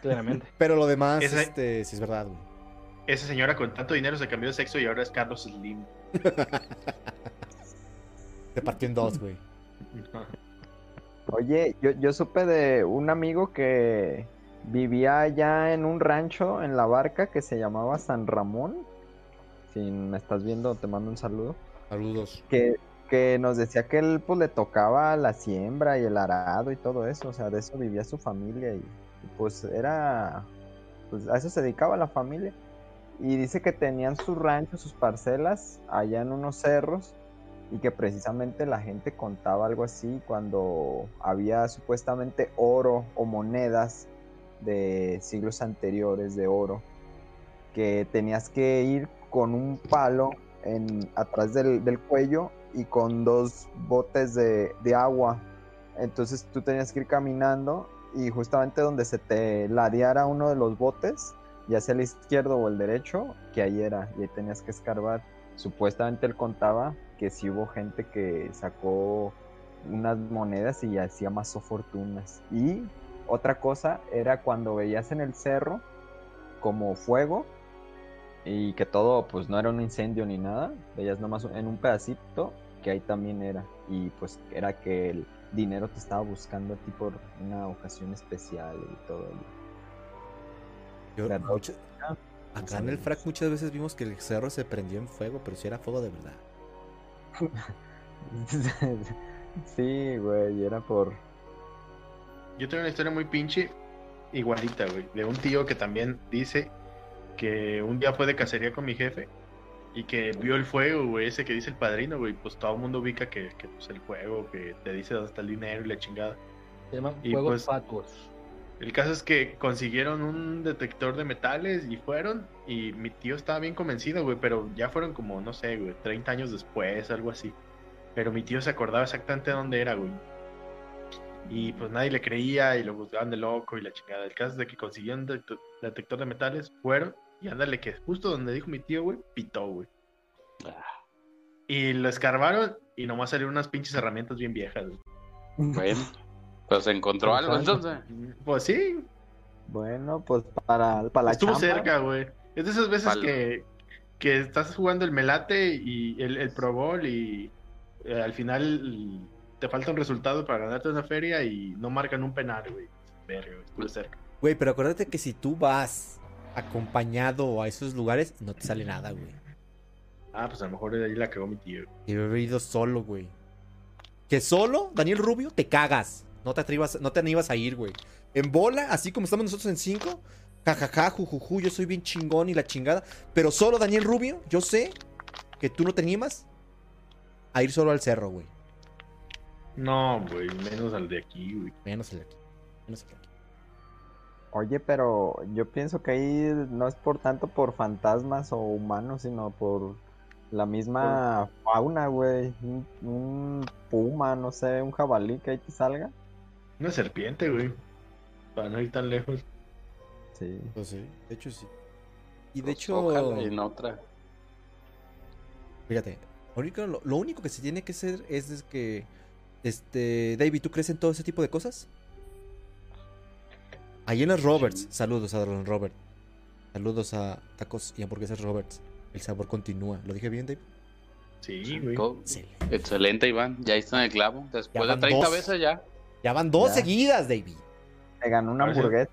Claramente. [LAUGHS] Pero lo demás, Ese- este, sí es verdad, güey. Esa señora con tanto dinero se cambió de sexo y ahora es Carlos Slim. Se partió en dos, güey. [LAUGHS] Oye, yo, yo supe de un amigo que vivía allá en un rancho en la barca que se llamaba San Ramón. Si me estás viendo, te mando un saludo. Saludos. Que, que nos decía que él pues le tocaba la siembra y el arado y todo eso. O sea, de eso vivía su familia y, y, pues era... Pues a eso se dedicaba la familia. Y dice que tenían su rancho, sus parcelas allá en unos cerros y que precisamente la gente contaba algo así cuando había supuestamente oro o monedas de siglos anteriores de oro que tenías que ir con un palo en, atrás del, del cuello y con dos botes de, de agua. Entonces tú tenías que ir caminando y justamente donde se te ladeara uno de los botes, ya sea el izquierdo o el derecho, que ahí era, y ahí tenías que escarbar. Supuestamente él contaba que sí hubo gente que sacó unas monedas y hacía más fortunas. Y otra cosa era cuando veías en el cerro como fuego y que todo pues no era un incendio ni nada, veías nomás en un pedacito que ahí también era y pues era que el dinero te estaba buscando a ti por una ocasión especial y todo. Yo- mucha- acá en el frac muchas veces vimos que el cerro se prendió en fuego, pero si era fuego de verdad. [LAUGHS] sí, güey, era por... Yo tengo una historia muy pinche, igualita, güey, de un tío que también dice que un día fue de cacería con mi jefe y que vio el fuego, güey, ese que dice el padrino, güey, pues todo el mundo ubica que, que pues, el fuego, que te dice dónde está el dinero y la chingada. Se llaman Y fuegos pues- fatuos. El caso es que consiguieron un detector de metales y fueron, y mi tío estaba bien convencido, güey, pero ya fueron como, no sé, güey, 30 años después, algo así. Pero mi tío se acordaba exactamente dónde era, güey. Y pues nadie le creía y lo juzgaban de loco y la chingada. El caso es de que consiguieron detector de metales, fueron, y ándale que justo donde dijo mi tío, güey, pitó, güey. Ah, Y lo escarbaron y nomás salieron unas pinches herramientas bien viejas, güey. Bueno, pues se encontró algo entonces. Pues sí, Bueno, pues para, para la Estuvo chamba. cerca, güey. Es de esas veces Palo. que, que estás jugando el Melate y el, el Pro Bowl y eh, al final te falta un resultado para ganarte una feria y no marcan un penal, güey. Verga, güey, estuvo cerca. Güey, pero acuérdate que si tú vas acompañado a esos lugares, no te sale nada, güey. Ah, pues a lo mejor ahí la cagó mi tío. Y haber ido solo, güey. Que solo, Daniel Rubio, te cagas. No te atrevas, no te animas a ir, güey. En bola, así como estamos nosotros en cinco, jajaja, jujuju, yo soy bien chingón y la chingada. Pero solo, Daniel Rubio, yo sé que tú no te animas a ir solo al cerro, güey. No, güey, menos al de aquí, güey. Menos el de aquí. Menos el de aquí. Oye, pero yo pienso que ahí no es por tanto por fantasmas o humanos, sino por la misma fauna, güey. Un, un puma, no sé, un jabalí que ahí te salga. Una serpiente, güey. Para no ir tan lejos. Sí. Pues sí, de hecho sí. Y de Pues, hecho, ojalá y en otra. fíjate, lo único, lo, lo único que se tiene que hacer es, es que, este, David, ¿tú crees en todo ese tipo de cosas? Ahí en las Roberts, saludos a Don Robert. Saludos a Tacos y Hamburguesas Roberts. El sabor continúa. ¿Lo dije bien, David? Sí, güey. Excelente. Excelente, Iván. Ya está en el clavo. Después de van 30 dos. veces ya. Ya van dos Ya. seguidas, David. Te ganó una hamburguesa.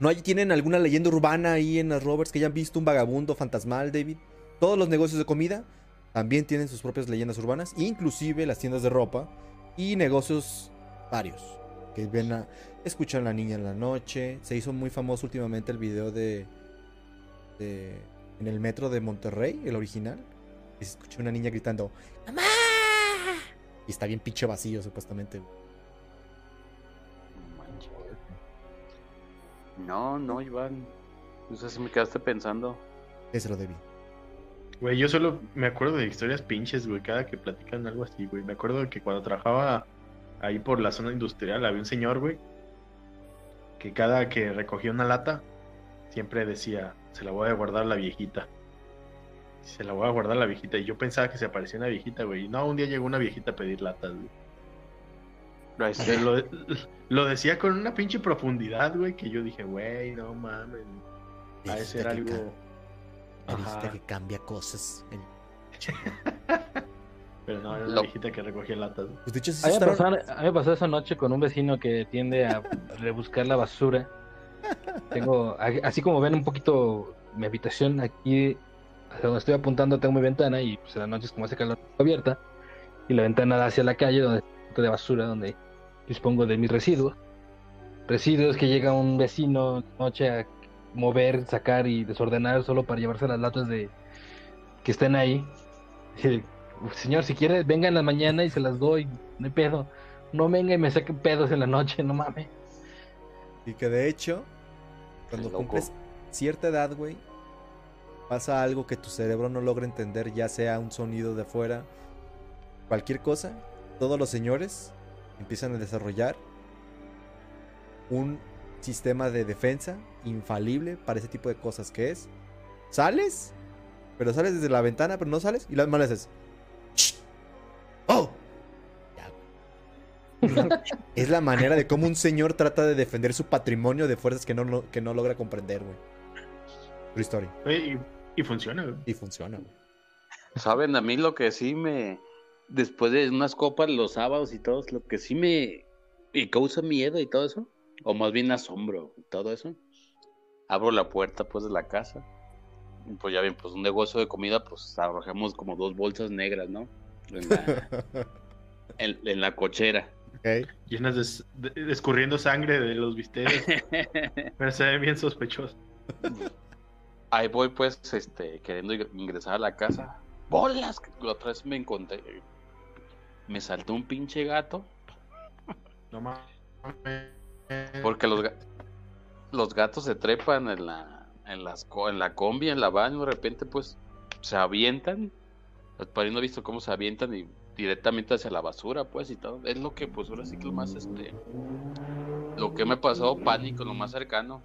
¿No hay, tienen alguna leyenda urbana ahí en las Roberts que hayan visto un vagabundo fantasmal, David? Todos los negocios de comida también tienen sus propias leyendas urbanas, inclusive las tiendas de ropa y negocios varios que ven a escuchan a la niña en la noche. Se hizo muy famoso últimamente el video de, de- en el metro de Monterrey, el original. Y se escucha una niña gritando ¡Mamá! Y está bien pinche vacío supuestamente. No. No, no, Iván. No sé si me quedaste pensando. Ese David. Güey, yo solo me acuerdo de historias pinches, güey, cada que platican algo así, güey. Me acuerdo de que cuando trabajaba ahí por la zona industrial había un señor, güey, que cada que recogía una lata, siempre decía, se la voy a guardar a la viejita. Se la voy a guardar a la viejita. Y yo pensaba que se aparecía una viejita, güey. Y no, un día llegó una viejita a pedir latas, güey. Lo, lo decía con una pinche profundidad, güey, que yo dije, güey, no mames. Ha de Dijiste ser algo... ca- me dijiste Ajá. que cambia cosas. El- [LAUGHS] Pero no, era una Lo- viejita que recogía latas. Pues de hecho, sí A mí, me pasó, a mí me pasó esa noche con un vecino que tiende a rebuscar la basura. Tengo, así como ven un poquito mi habitación aquí, hacia donde estoy apuntando, tengo mi ventana y pues en las noches como hace calor abierta y la ventana da hacia la calle donde está de basura, donde dispongo de mis residuos. Residuos que llega un vecino noche a mover, sacar y desordenar solo para llevarse las latas de que estén ahí. Señor, si quiere, venga en la mañana y se las doy, no hay pedo. No venga y me saque pedos en la noche, no mames. Y que de hecho, cuando cumples cierta edad, güey, pasa algo que tu cerebro no logra entender, ya sea un sonido de afuera, cualquier cosa, todos los señores empiezan a desarrollar un sistema de defensa infalible para ese tipo de cosas que es sales pero sales desde la ventana pero no sales y las malas es es la manera de cómo un señor trata de defender su patrimonio de fuerzas que no, lo- que no logra comprender güey True story y, y funciona, güey. y funciona güey Saben, a mí lo que sí me. Después de unas copas, los sábados y todo, lo que sí me. me causa miedo y todo eso. O más bien asombro y todo eso. Abro la puerta, pues, de la casa. y, Pues ya ven, pues un negocio de comida, pues arrojamos como dos bolsas negras, ¿no? En la, [LAUGHS] en- en la cochera. Ok. Llenas de, escurriendo sangre de los bistecs. [LAUGHS] Pero se ve bien sospechoso. Ahí voy, pues, este, queriendo ing- ingresar a la casa. ¡Bolas! La otra vez me encontré. Me saltó un pinche gato. No mames. Porque los, los gatos se trepan en la, en, las, co- en la combi, en la van, y de repente, pues, se avientan. Los padres no he visto cómo se avientan y directamente hacia la basura, pues, y todo. Es lo que, pues, ahora sí que lo más, este. Lo que me pasó, pánico, lo más cercano.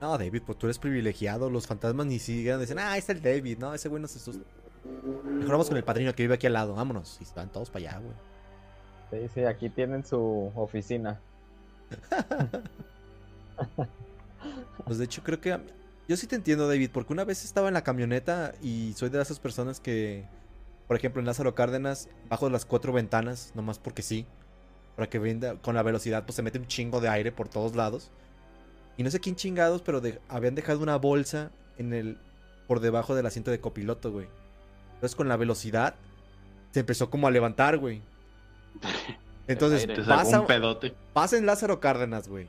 no David pues tú eres privilegiado los fantasmas ni siquiera dicen ah está el David no ese güey no se asusta mejor vamos con el padrino que vive aquí al lado vámonos y van todos para allá güey Sí, sí, aquí tienen su oficina. [LAUGHS] Pues de hecho creo que... Yo sí te entiendo, David, porque una vez estaba en la camioneta y soy de esas personas que, por ejemplo, en Lázaro Cárdenas, bajo las cuatro ventanas, nomás porque sí, para que venda, con la velocidad, pues se mete un chingo de aire por todos lados. Y no sé quién chingados, pero de- habían dejado una bolsa en el, por debajo del asiento de copiloto, güey. Entonces con la velocidad se empezó como a levantar, güey. [LAUGHS] Entonces pasa, un pedote. Pasa en Lázaro Cárdenas, güey.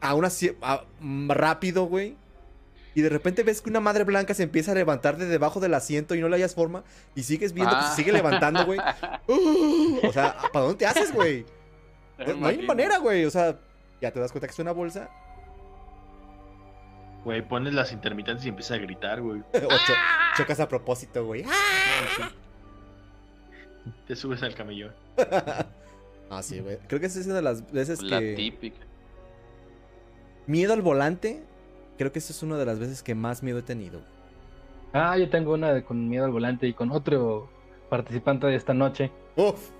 A una a- rápido, güey. Y de repente ves que una madre blanca se empieza a levantar de debajo del asiento y no le hayas forma. Y sigues viendo que Ah. se sigue levantando, güey. [LAUGHS] Uh, o sea, ¿para dónde te haces, güey? No, no hay manera, güey. O sea, ya te das cuenta que es una bolsa. Güey, pones las intermitentes y empiezas a gritar, güey. [LAUGHS] o cho- chocas a propósito, güey. Te subes al camellón. [LAUGHS] Ah, sí, güey. Creo que esa es una de las veces La que... típica. Miedo al volante. Creo que esa es una de las veces que más miedo he tenido. Ah, yo tengo una de- con miedo al volante y con otro participante de esta noche. Uf.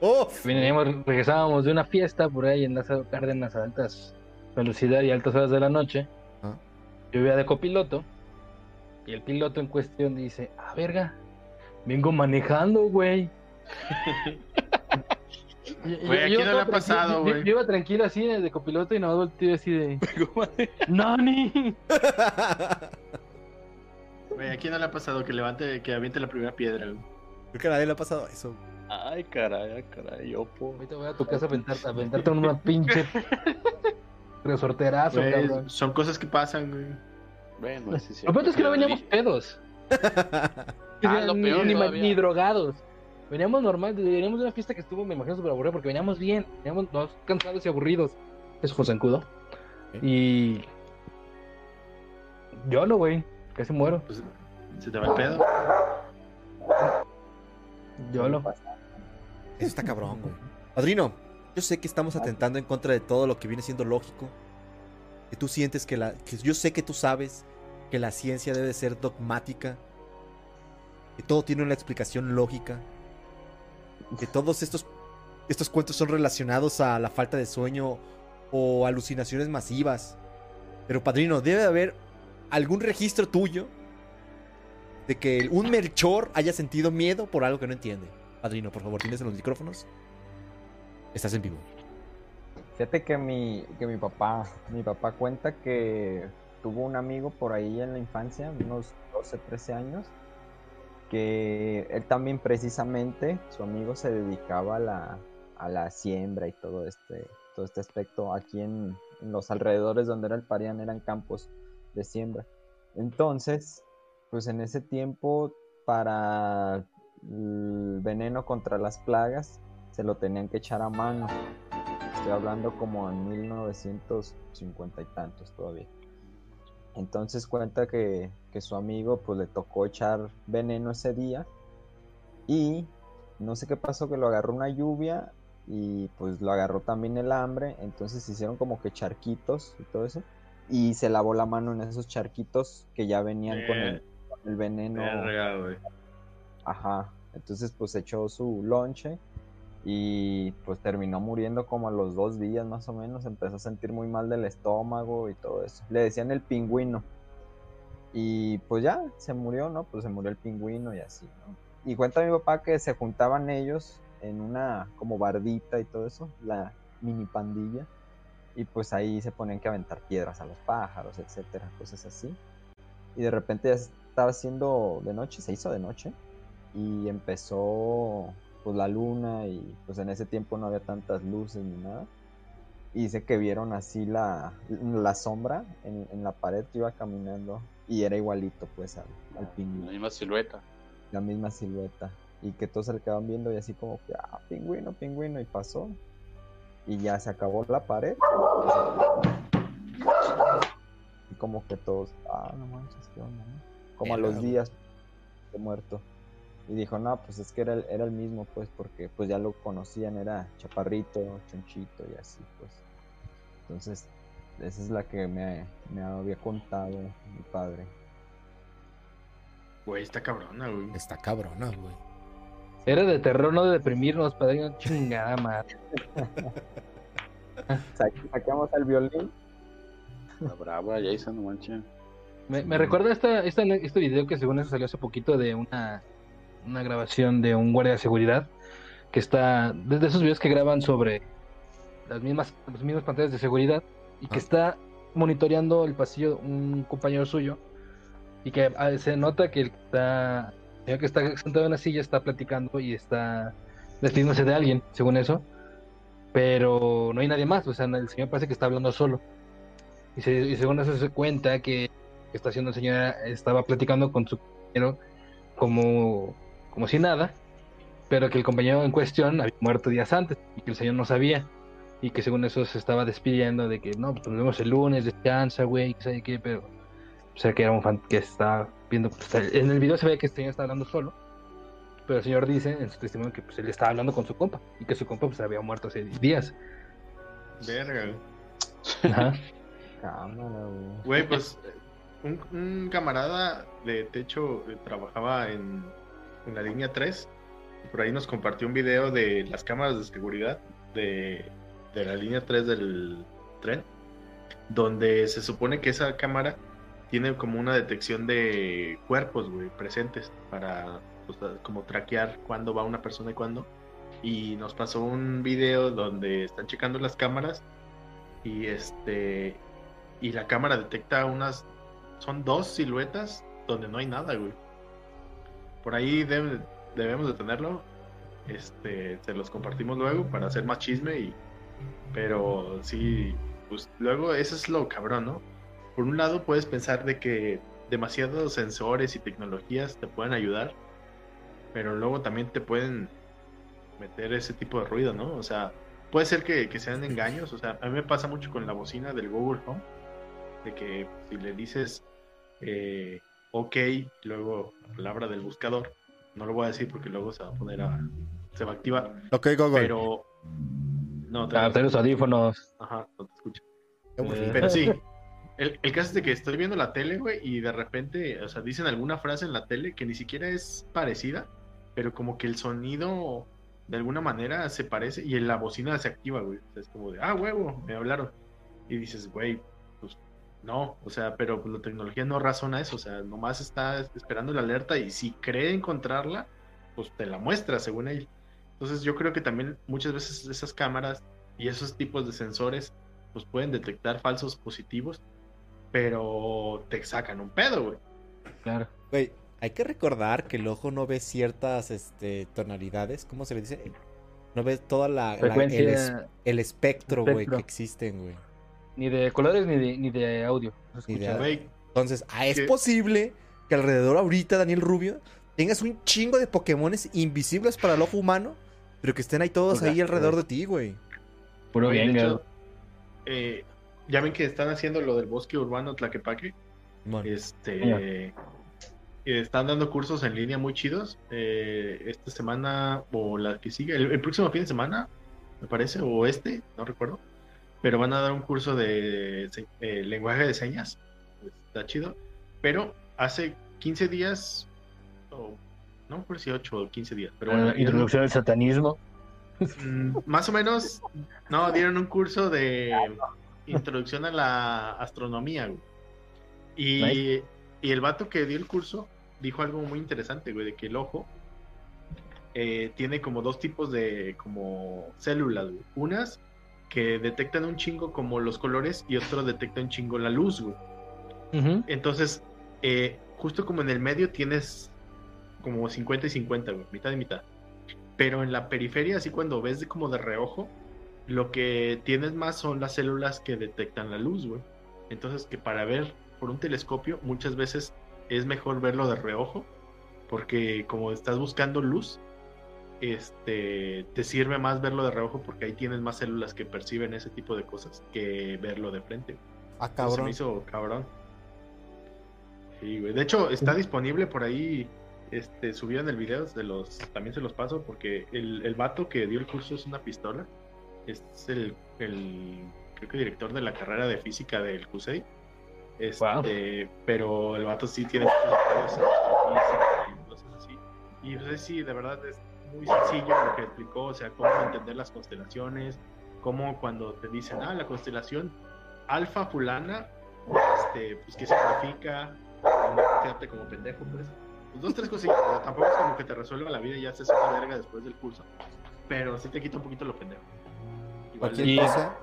Uf. Veníamos, regresábamos de una fiesta por ahí en Lázaro Cárdenas a altas velocidad y altas horas de la noche. Ah. Yo iba de copiloto y el piloto en cuestión dice, ah, verga, vengo manejando, güey. [LAUGHS] Güey, yo- ¿a quién yo no le ha pasado, tranquilo- yo- güey? Yo iba tranquilo así de copiloto y no volteé así de, [LAUGHS] ¡Nani! Güey, ¿a quién no le ha pasado que levante, que aviente la primera piedra, güey? Creo que a nadie le ha pasado eso. Ay, caray, ay, caray, yo po. Ahorita voy a tu casa a aventarte, a aventarte una pinche [LAUGHS] resorterazo, Güey, cabrón. son cosas que pasan, güey. Bueno, sí, sí. Lo peor es que no veníamos pedos. [LAUGHS] Ah, lo ni, peor ni, todavía. ni drogados. Veníamos normal, veníamos de una fiesta que estuvo, me imagino, súper aburrida porque veníamos bien, veníamos no, cansados y aburridos. Eso fue zancudo. Y. Yo no, güey. Casi muero. Pues, se te va el pedo. Yo no. Eso está cabrón, güey. Padrino, yo sé que estamos atentando en contra de todo lo que viene siendo lógico. Que tú sientes que la. Que yo sé que tú sabes que la ciencia debe ser dogmática. Que todo tiene una explicación lógica. Que todos estos, estos cuentos son relacionados a la falta de sueño o alucinaciones masivas. Pero, padrino, debe haber algún registro tuyo de que un Melchor haya sentido miedo por algo que no entiende. Padrino, por favor, tienes en los micrófonos. Estás en vivo. Fíjate que mi, que mi papá, mi papá cuenta que tuvo un amigo por ahí en la infancia, unos 12, 13 años, que él también precisamente, su amigo se dedicaba a la, a la siembra y todo este, todo este aspecto aquí en, en los alrededores donde era el Parián eran campos de siembra. Entonces, pues en ese tiempo para el veneno contra las plagas se lo tenían que echar a mano. Estoy hablando como en 1950 y tantos todavía. Entonces cuenta que, que su amigo pues le tocó echar veneno ese día y no sé qué pasó que lo agarró una lluvia y pues lo agarró también el hambre, entonces se hicieron como que charquitos y todo eso y se lavó la mano en esos charquitos que ya venían con el, con el veneno. Verga. Ajá, entonces pues echó su lonche y pues terminó muriendo como a los dos días más o menos, empezó a sentir muy mal del estómago y todo eso. Le decían el pingüino. Y pues ya, se murió, ¿no? Pues se murió el pingüino y así, ¿no? Y cuenta mi papá que se juntaban ellos en una como bardita y todo eso, la mini pandilla. Y pues ahí se ponían que aventar piedras a los pájaros, etcétera, cosas así. Y de repente ya estaba haciendo de noche, se hizo de noche. Y empezó pues la luna y pues en ese tiempo no había tantas luces ni nada. Y dice que vieron así la, la sombra en, en la pared que iba caminando y era igualito pues al, al La pingüino, misma silueta. la misma silueta. Y que todos se le quedaban viendo y así como que, ah, pingüino, pingüino, y pasó. Y ya se acabó la pared. Y como que todos, ah, no manches, qué onda, ¿no? Como a los días de muerto. Y dijo, no, pues es que era el, era el mismo, pues, porque pues ya lo conocían, era chaparrito, chonchito y así, pues. Entonces, esa es la que me, me había contado mi padre. Güey, está cabrona, güey. Está cabrona, güey. Era de terror, no de deprimirnos, padrino. Chingada madre. [LAUGHS] Sa- Sacamos al violín. La brava, Jason, no manches. Me, me recuerda esta, esta, este video que según eso salió hace poquito de una, una grabación de un guardia de seguridad que está, desde esos videos que graban sobre las mismas, las mismas pantallas de seguridad y que Ah. está monitoreando el pasillo un compañero suyo y que ah, se nota que el que está, el señor que está sentado en la silla está platicando y está despidiéndose de alguien, según eso, pero no hay nadie más, o sea, el señor parece que está hablando solo. Y, se- y según eso se cuenta que que está haciendo el señor estaba platicando con su compañero como, como si nada, pero que el compañero en cuestión había muerto días antes y que el señor no sabía. Y que según eso se estaba despidiendo de que no, pues nos vemos el lunes, descansa, güey, que sabe qué, pero o sea que era un fan que estaba viendo. pues, en el video se ve que el señor está hablando solo, pero el señor dice en su testimonio que pues él estaba hablando con su compa y que su compa pues había muerto hace días. Verga, güey. Ajá. [LAUGHS] Cámara, güey. Güey, pues un, un camarada de techo eh, trabajaba en, en la línea 3 y por ahí nos compartió un video de las cámaras de seguridad de, de la línea 3 del tren, donde se supone que esa cámara tiene como una detección de cuerpos, güey, presentes para como traquear cuándo va una persona y cuándo. Y nos pasó un video donde están checando las cámaras y este y la cámara detecta unas son dos siluetas donde no hay nada, güey. Por ahí debe- debemos de tenerlo. Este, se los compartimos luego para hacer más chisme y pero sí, pues luego eso es lo cabrón, ¿no? Por un lado puedes pensar de que demasiados sensores y tecnologías te pueden ayudar, pero luego también te pueden meter ese tipo de ruido, ¿no? O sea, puede ser que, que sean engaños, o sea, a mí me pasa mucho con la bocina del Google Home, de que si le dices eh, ok, luego la palabra del buscador, no lo voy a decir porque luego se va a poner a, se va a activar, Ok, Google. pero no, te- Ah, los audífonos. ajá, no te escucho. Aburrido. Pero sí, el, el caso es de que estoy viendo la tele, güey, y de repente, o sea, dicen alguna frase en la tele que ni siquiera es parecida, pero como que el sonido de alguna manera se parece y en la bocina se activa, güey. O sea, es como de, ah, huevo, me hablaron. Y dices, güey, no, o sea, pero pues, la tecnología no razona eso, o sea, nomás está esperando la alerta y si cree encontrarla, pues te la muestra según él. Entonces yo creo que también muchas veces esas cámaras y esos tipos de sensores pues pueden detectar falsos positivos, pero te sacan un pedo, güey. Claro. Güey, hay que recordar que el ojo no ve ciertas este, tonalidades, ¿cómo se le dice? No ve toda la, la- el, es- el espectro, güey, que existen, güey. Ni de colores ni de, ni de audio. No Ni de Entonces, ah, es ¿Qué? posible que alrededor ahorita, Daniel Rubio, tengas un chingo de Pokémones invisibles para el ojo humano, pero que estén ahí todos Pues, ahí ah, alrededor de ti, güey. Puro Oye, bien, hecho, eh, ya ven que están haciendo lo del bosque urbano Tlaquepaque. Este. Están dando cursos en línea muy chidos. eh, esta semana o la que sigue, el, el próximo fin de semana, me parece, o este, no recuerdo. Pero van a dar un curso de eh, lenguaje de señas. Está chido. Pero hace 15 días, o no acuerdo si 8 o 15 días, pero bueno, Ah, introducción al satanismo. Mm, más o menos, no, dieron un curso de introducción a la astronomía, güey. Y, Nice. y el vato que dio el curso dijo algo muy interesante, güey, de que el ojo eh, tiene como dos tipos de como células, güey. Unas que detectan un chingo como los colores y otros detectan un chingo la luz, güey. Entonces, eh, justo como en el medio tienes como 50 y 50, güey, mitad y mitad. Pero en la periferia, así cuando ves de como de reojo, lo que tienes más son las células que detectan la luz, güey. Entonces, que para ver por un telescopio, muchas veces es mejor verlo de reojo, porque como estás buscando luz, este, te sirve más verlo de reojo porque ahí tienes más células que perciben ese tipo de cosas que verlo de frente. Ah, Entonces, Se cabrón. me hizo cabrón. Sí, güey. De hecho, está disponible por ahí. Este, subieron el video, de los, también se los paso, porque el, el vato que dio el curso es una pistola. Es el, el creo que director de la carrera de física del CUSEI. Este, Wow. Pero el vato sí tiene estudios en física y cosas así. Y pues sí, de verdad es muy sencillo lo que explicó, o sea, cómo entender las constelaciones, cómo cuando te dicen, ah, la constelación alfa fulana, este, pues qué significa, no quedarte como pendejo, pues. Pues dos, tres cosillas, pero tampoco es como que te resuelva la vida y ya haces una verga después del curso. Pero sí te quita un poquito lo pendejo. Igual Y- cosa.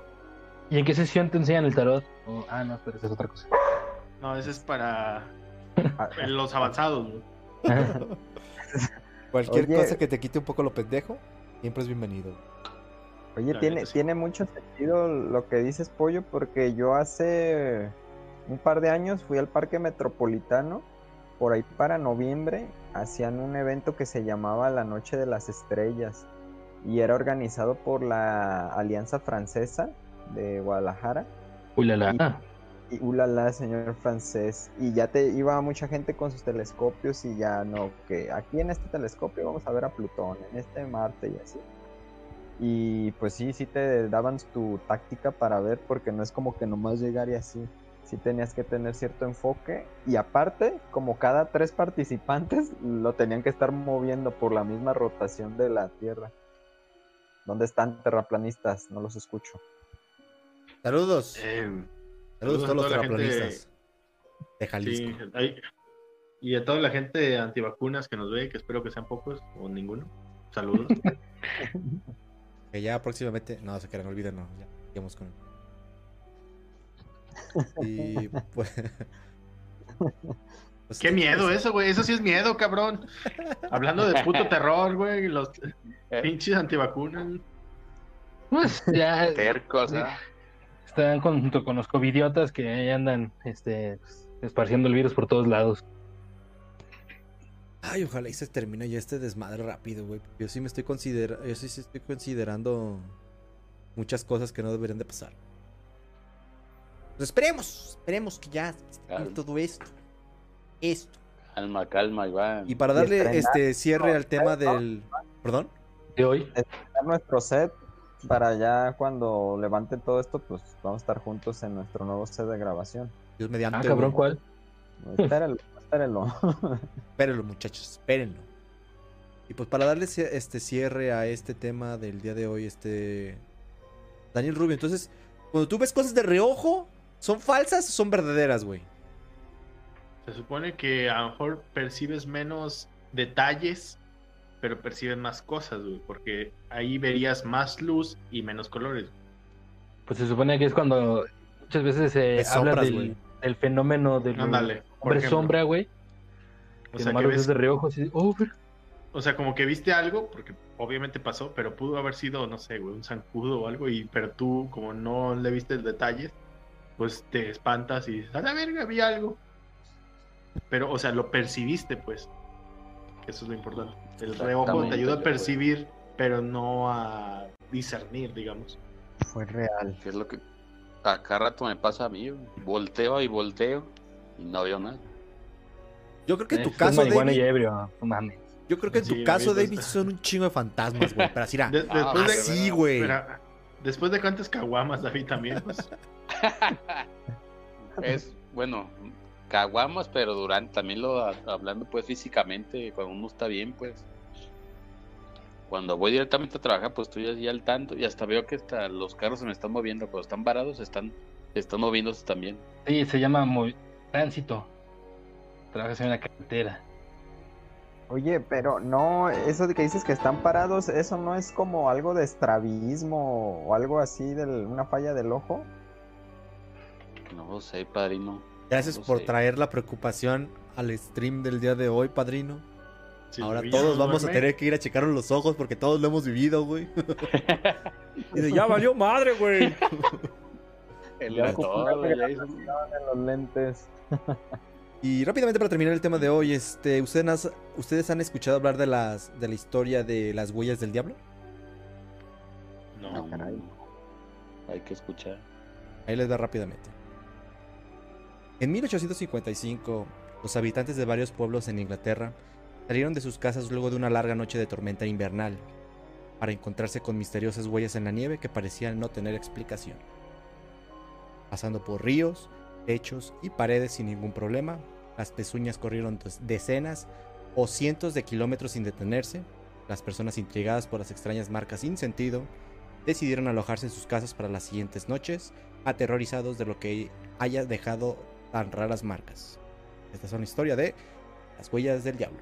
¿Y en qué sesión te enseñan el tarot? Oh, ah, no, pero esa es otra cosa. No, ese es para [LAUGHS] los avanzados, güey. [LAUGHS] Cualquier Oye. cosa que te quite un poco lo pendejo, siempre es bienvenido. Oye, La tiene, sí. tiene mucho sentido lo que dices, Pollo, porque yo hace un par de años fui al Parque Metropolitano, por ahí para noviembre, hacían un evento que se llamaba La Noche de las Estrellas y era organizado por la Alianza Francesa de Guadalajara. Uy, la la. Y ulala, señor francés. Y ya te iba mucha gente con sus telescopios y ya no, que aquí en este telescopio vamos a ver a Plutón, en este Marte y así. Y pues sí, sí te daban tu táctica para ver, porque no es como que nomás llegar y así. Sí tenías que tener cierto enfoque. Y aparte, como cada tres participantes, lo tenían que estar moviendo por la misma rotación de la Tierra. ¿Dónde están terraplanistas? No los escucho. Saludos. Eh, Saludos a todos los gente- terraplanistas. De Jalisco. Sí, hay- y a toda la gente antivacunas que nos ve, que espero que sean pocos o ninguno. Saludos. [LAUGHS] Que ya próximamente. No, se quedan, olvídenlo. Ya, sigamos con. Y [LAUGHS] pues. pues, Qué miedo eso, güey. Eso sí es miedo, cabrón. Hablando de puto [LAUGHS] terror, güey. Los pinches antivacunas. Pues ya Tercos, Sí. Están con- junto con los covidiotas que ahí andan este, esparciendo el virus por todos lados. Ay, ojalá y se termine ya este desmadre rápido, güey. Yo sí me estoy considerando. Yo sí, sí estoy considerando muchas cosas que no deberían de pasar. Pues esperemos, esperemos que ya Claro. todo esto. Esto. Calma, calma, Iván. Y para darle este cierre al tema del. ¿Perdón? De hoy, nuestro set para ya cuando levante todo esto, pues vamos a estar juntos en nuestro nuevo set de grabación. Dios mediante. ah, cabrón. ¿cuál? Espérenlo, [LAUGHS] espérenlo. Espérenlo, muchachos, espérenlo. Y pues para darle este cierre a este tema del día de hoy, este. Daniel Rubio, entonces, cuando tú ves cosas de reojo, ¿son falsas o son verdaderas, güey? Se supone que a lo mejor percibes menos detalles, pero percibes más cosas, güey. Porque ahí verías más luz y menos colores. Pues se supone que es cuando muchas veces se habla sombras, del, fenómeno del Ándale. por hombre sombra, güey. O sea, que ves de reojo, así, oh, O sea, como que viste algo, porque obviamente pasó, pero pudo haber sido, no sé, güey, un zancudo o algo, y pero tú, como no le viste detalles, pues te espantas y dices, a la verga, vi algo. Pero, o sea, lo percibiste, pues. Que Eso es lo importante. El reojo te ayuda a percibir, pero no a discernir, digamos. Fue real. Que es lo que a cada rato me pasa a mí. Volteo y volteo. Y no veo nada. Yo creo que en tu Eh, caso, marihuana y David, ebrio, no mames. yo creo que en tu Sí, caso, David, David, son un chingo de fantasmas, güey. Pero así era. [LAUGHS] De- Ah, después de, así, güey. Mira, después de cuántas caguamas, David, también, pues. [LAUGHS] Es, bueno, caguamas, pero durante, también lo hablando pues físicamente, cuando uno está bien, pues. Cuando voy directamente a trabajar, pues estoy allí al tanto y hasta veo que hasta los carros se me están moviendo, cuando están varados, están, están moviéndose también. Sí, se llama movi- tránsito. Trabajas en una carretera. Oye, pero no, eso de que dices que están parados, eso no es como algo de estrabismo o algo así de una falla del ojo. No lo sé, padrino. Gracias No por sé. traer la preocupación al stream del día de hoy, padrino. Sí, Ahora todos no vamos a tener que ir a checarnos los ojos porque todos lo hemos vivido, güey. [LAUGHS] Y de, ya valió madre, güey. [LAUGHS] El Ya ocupaste ya hizo- En los lentes. Y rápidamente para terminar el tema de hoy, este, ¿ustedes, has- ¿ustedes han escuchado hablar de las de la historia de las huellas del diablo? No. No, Hay que escuchar. Ahí les va rápidamente. En 1855, los habitantes de varios pueblos en Inglaterra salieron de sus casas luego de una larga noche de tormenta invernal para encontrarse con misteriosas huellas en la nieve que parecían no tener explicación. Pasando por ríos, techos y paredes sin ningún problema, las pezuñas corrieron decenas o cientos de kilómetros sin detenerse. Las personas intrigadas por las extrañas marcas sin sentido decidieron alojarse en sus casas para las siguientes noches, aterrorizados de lo que haya dejado tan raras marcas. Esta es una historia de las huellas del diablo.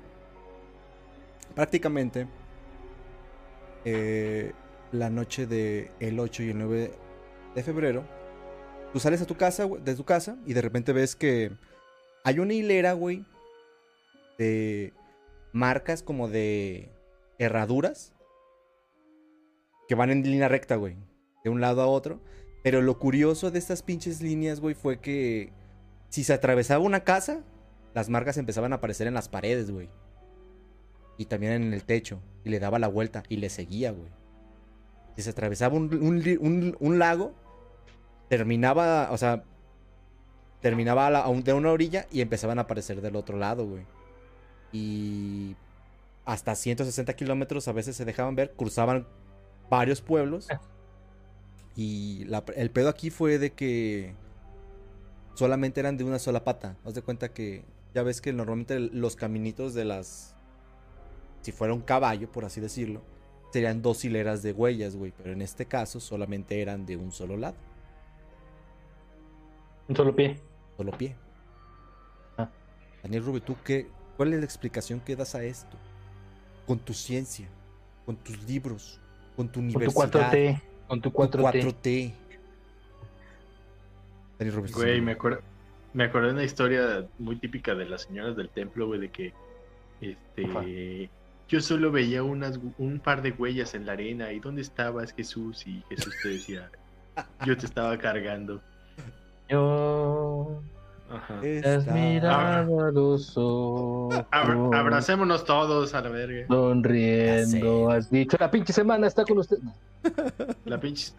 Prácticamente, eh, la noche del el 8 y el 9 de febrero, tú sales a tu casa, de tu casa, y de repente ves que hay una hilera, güey, de marcas como de herraduras que van en línea recta, güey, de un lado a otro. Pero lo curioso de estas pinches líneas, güey, fue que si se atravesaba una casa, las marcas empezaban a aparecer en las paredes, güey. Y también en el techo. Y le daba la vuelta y le seguía, güey. Si se atravesaba un, un li- un- un lago, terminaba, o sea, terminaba a la- a un- de una orilla y empezaban a aparecer del otro lado, güey. Y hasta 160 kilómetros a veces se dejaban ver, cruzaban varios pueblos. [LAUGHS] Y la- el pedo aquí fue de que solamente eran de una sola pata. Haz de cuenta que ya ves que normalmente los caminitos de las... Si fuera un caballo, por así decirlo, serían dos hileras de huellas, güey. Pero en este caso solamente eran de un solo lado, Un solo pie. solo pie. Ah. Daniel Rubio, ¿tú qué? ¿Cuál es la explicación que das a esto? Con tu ciencia, con tus libros, con tu Con tu universidad. 4T. Con tu Tu 4T. 4T. Daniel Rubio, Güey, me acuerdo, me acordé de una historia muy típica de las señoras del templo, güey, de que este yo solo veía unas un par de huellas en la arena y dónde estabas Jesús y Jesús te decía yo te estaba cargando. Yo. Ajá. Has mirado a los ojos. Abra- abracémonos todos a la verga. Sonriendo. Has dicho. La pinche semana está con usted. La pinche.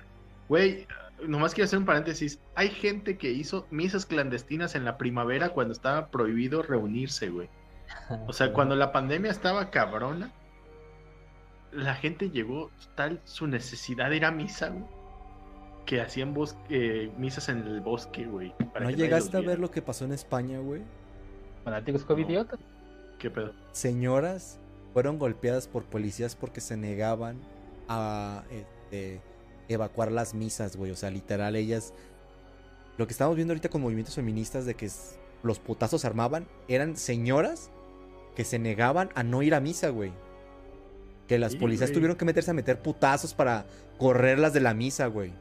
Güey, nomás quiero hacer un paréntesis. Hay gente que hizo misas clandestinas en la primavera cuando estaba prohibido reunirse, güey. O sea, cuando la pandemia estaba cabrona, la gente llegó tal su necesidad de ir a misa, güey, que hacían bos- eh, misas en el bosque, güey. ¿No llegaste a ver lo que pasó en España, güey? Fanáticos covidiotas. ¿Qué pedo? Señoras fueron golpeadas por policías porque se negaban a este, evacuar las misas, güey. O sea, literal, ellas. Lo que estamos viendo ahorita con movimientos feministas de que los putazos se armaban eran señoras que se negaban a no ir a misa, güey. Que las Sí, policías güey. tuvieron que meterse a meter putazos para correrlas de la misa, güey.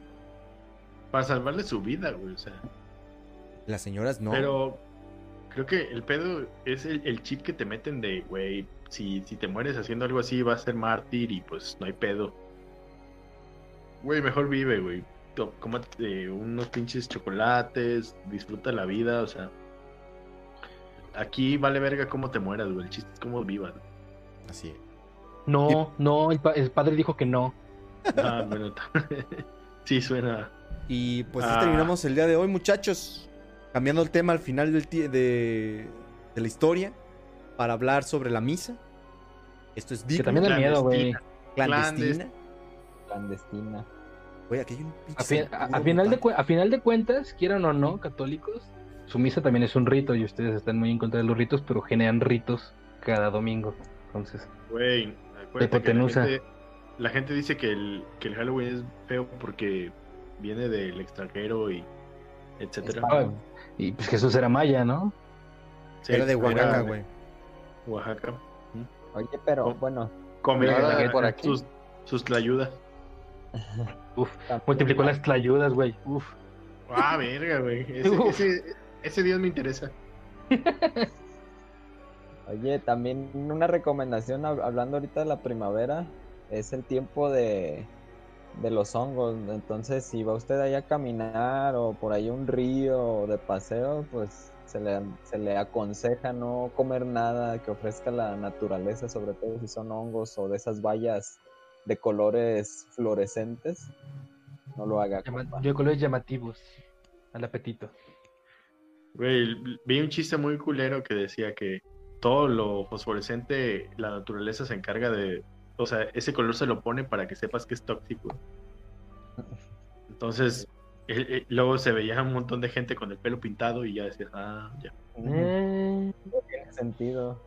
Para salvarle su vida, güey. O sea. Las señoras no. Pero creo que el pedo es el, el chip que te meten de, güey, si, si te mueres haciendo algo así, vas a ser mártir y pues no hay pedo. Güey, mejor vive, güey. Cómate unos pinches chocolates, disfruta la vida, o sea. Aquí vale verga cómo te mueras, güey. El chiste es cómo vivas. Así es. No, no. El, pa- el padre dijo que no. Ah, bueno. [LAUGHS] sí, suena. Y pues así Ah. terminamos el día de hoy, muchachos. cambiando el tema al final del de, de la historia para hablar sobre la misa. Esto es Que digno, también da miedo, güey. clandestina. Clandestina. Güey, aquí hay un pinche A, final de, a final de cuentas, quieran o no, católicos, su misa también es un rito y ustedes están muy en contra de los ritos, pero generan ritos cada domingo. Entonces, Güey, que la hipotenusa. gente, la gente dice que el, que el Halloween es feo porque viene del extranjero y etcétera. Ah, y pues Jesús era maya, ¿no? Sí, Era de Oaxaca, güey. Oaxaca. Oye, pero bueno, Come Ahora, la- por aquí. sus, sus tlayudas. [LAUGHS] Uf, también- multiplicó las tlayudas, güey. Uf. Ah, verga, güey. Ese, Uf. ese, ese Dios me interesa. [LAUGHS] Oye, también una recomendación, hab- hablando ahorita de la primavera, es el tiempo de, de los hongos. Entonces, si va usted ahí a caminar o por ahí a un río o de paseo, pues se le, se le aconseja no comer nada que ofrezca la naturaleza, sobre todo si son hongos o de esas bayas de colores fluorescentes. No lo haga. Llama- de colores llamativos al apetito. Güey, vi un chiste muy culero que decía que todo lo fosforescente, la naturaleza se encarga de. O sea, ese color se lo pone para que sepas que es tóxico. Entonces, luego se veía un montón de gente con el pelo pintado y ya decías, ah, ya. Eh, Tiene sentido.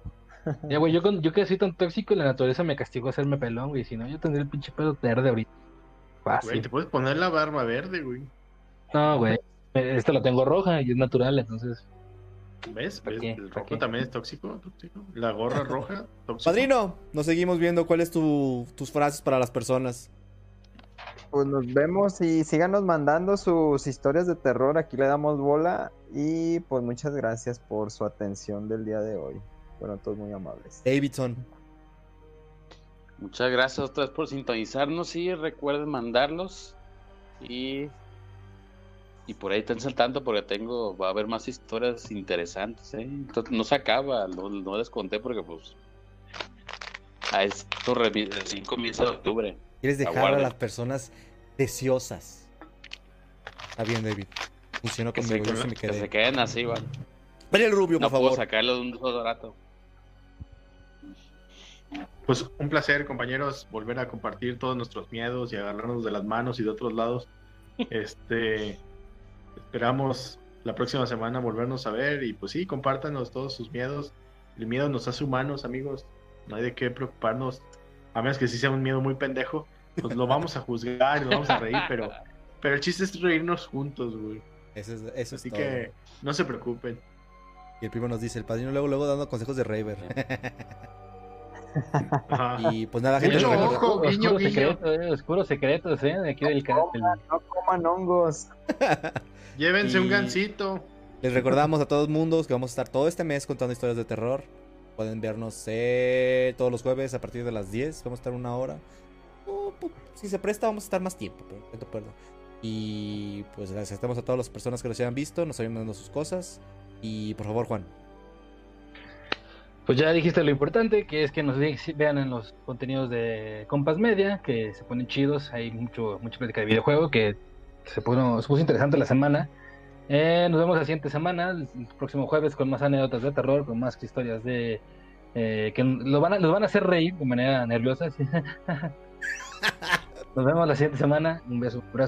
Ya, güey, yo, con- yo que soy tan tóxico, la naturaleza me castigó a hacerme pelón, güey. Si no, yo tendría el pinche pelo verde ahorita. Güey, Fácil. te puedes poner la barba verde, güey. No, güey. Esta lo tengo roja y es natural, entonces. ¿Ves? ¿Para ¿Ves? qué? El ¿Para rojo qué? también es tóxico, tóxico. La gorra [LAUGHS] roja, tóxico. Padrino, nos seguimos viendo. ¿Cuáles tu, tus frases para las personas? Pues nos vemos y síganos mandando sus historias de terror. Aquí le damos bola. Y pues muchas gracias por su atención del día de hoy. Fueron todos muy amables. Davidson. Muchas gracias otra vez por sintonizarnos y recuerden mandarlos y y por ahí estén saltando porque tengo va a haber más historias interesantes ¿eh? Entonces, no se acaba no, no les conté porque pues a esto recién comienza de octubre ¿Quieres dejar a las personas deseosas? Está bien, David. Funcionó que se, conmigo, yo sí me que se quedé. queden así va Daniel Rubio, no por puedo favor. sacarlo de un rato Pues un placer, compañeros, volver a compartir todos nuestros miedos y agarrarnos de las manos y de otros lados. [LAUGHS] Este, esperamos la próxima semana volvernos a ver y pues sí, compártanos todos sus miedos. El miedo nos hace humanos, amigos. No hay de qué preocuparnos. A menos que sí sea un miedo muy pendejo, pues lo vamos a juzgar y nos vamos a reír, pero, pero el chiste es reírnos juntos, güey. Eso es, eso es Así todo. que no se preocupen. Y el primo nos dice, el padrino luego, luego dando consejos de Raver. [LAUGHS] Ajá. y pues nada, gente. ojo, Oscuros guiño, guiño. secretos, eh, oscuros secretos, eh, de aquí del, ca- del- No coman hongos. [LAUGHS] Llévense un Y- gansito. Les recordamos a todos mundos que vamos a estar todo este mes contando historias de terror. Pueden vernos eh, todos los jueves a partir de las 10. Vamos a estar una hora. O, pu- si se presta, vamos a estar más tiempo. Pero, no recuerdo. Y pues agradecemos a todas las personas que nos hayan visto, nos hayan mandado sus cosas. Y por favor, Juan. Pues ya dijiste lo importante, que es que nos ve- vean en los contenidos de Compas Media, que se ponen chidos, hay mucho, mucha plática de videojuego, que se puso, interesante la semana. Eh, nos vemos la siguiente semana, el próximo jueves, con más anécdotas de terror, con más historias de... eh, que lo van a, los van a hacer reír de manera nerviosa. [LAUGHS] nos vemos la siguiente semana, un beso, un abrazo.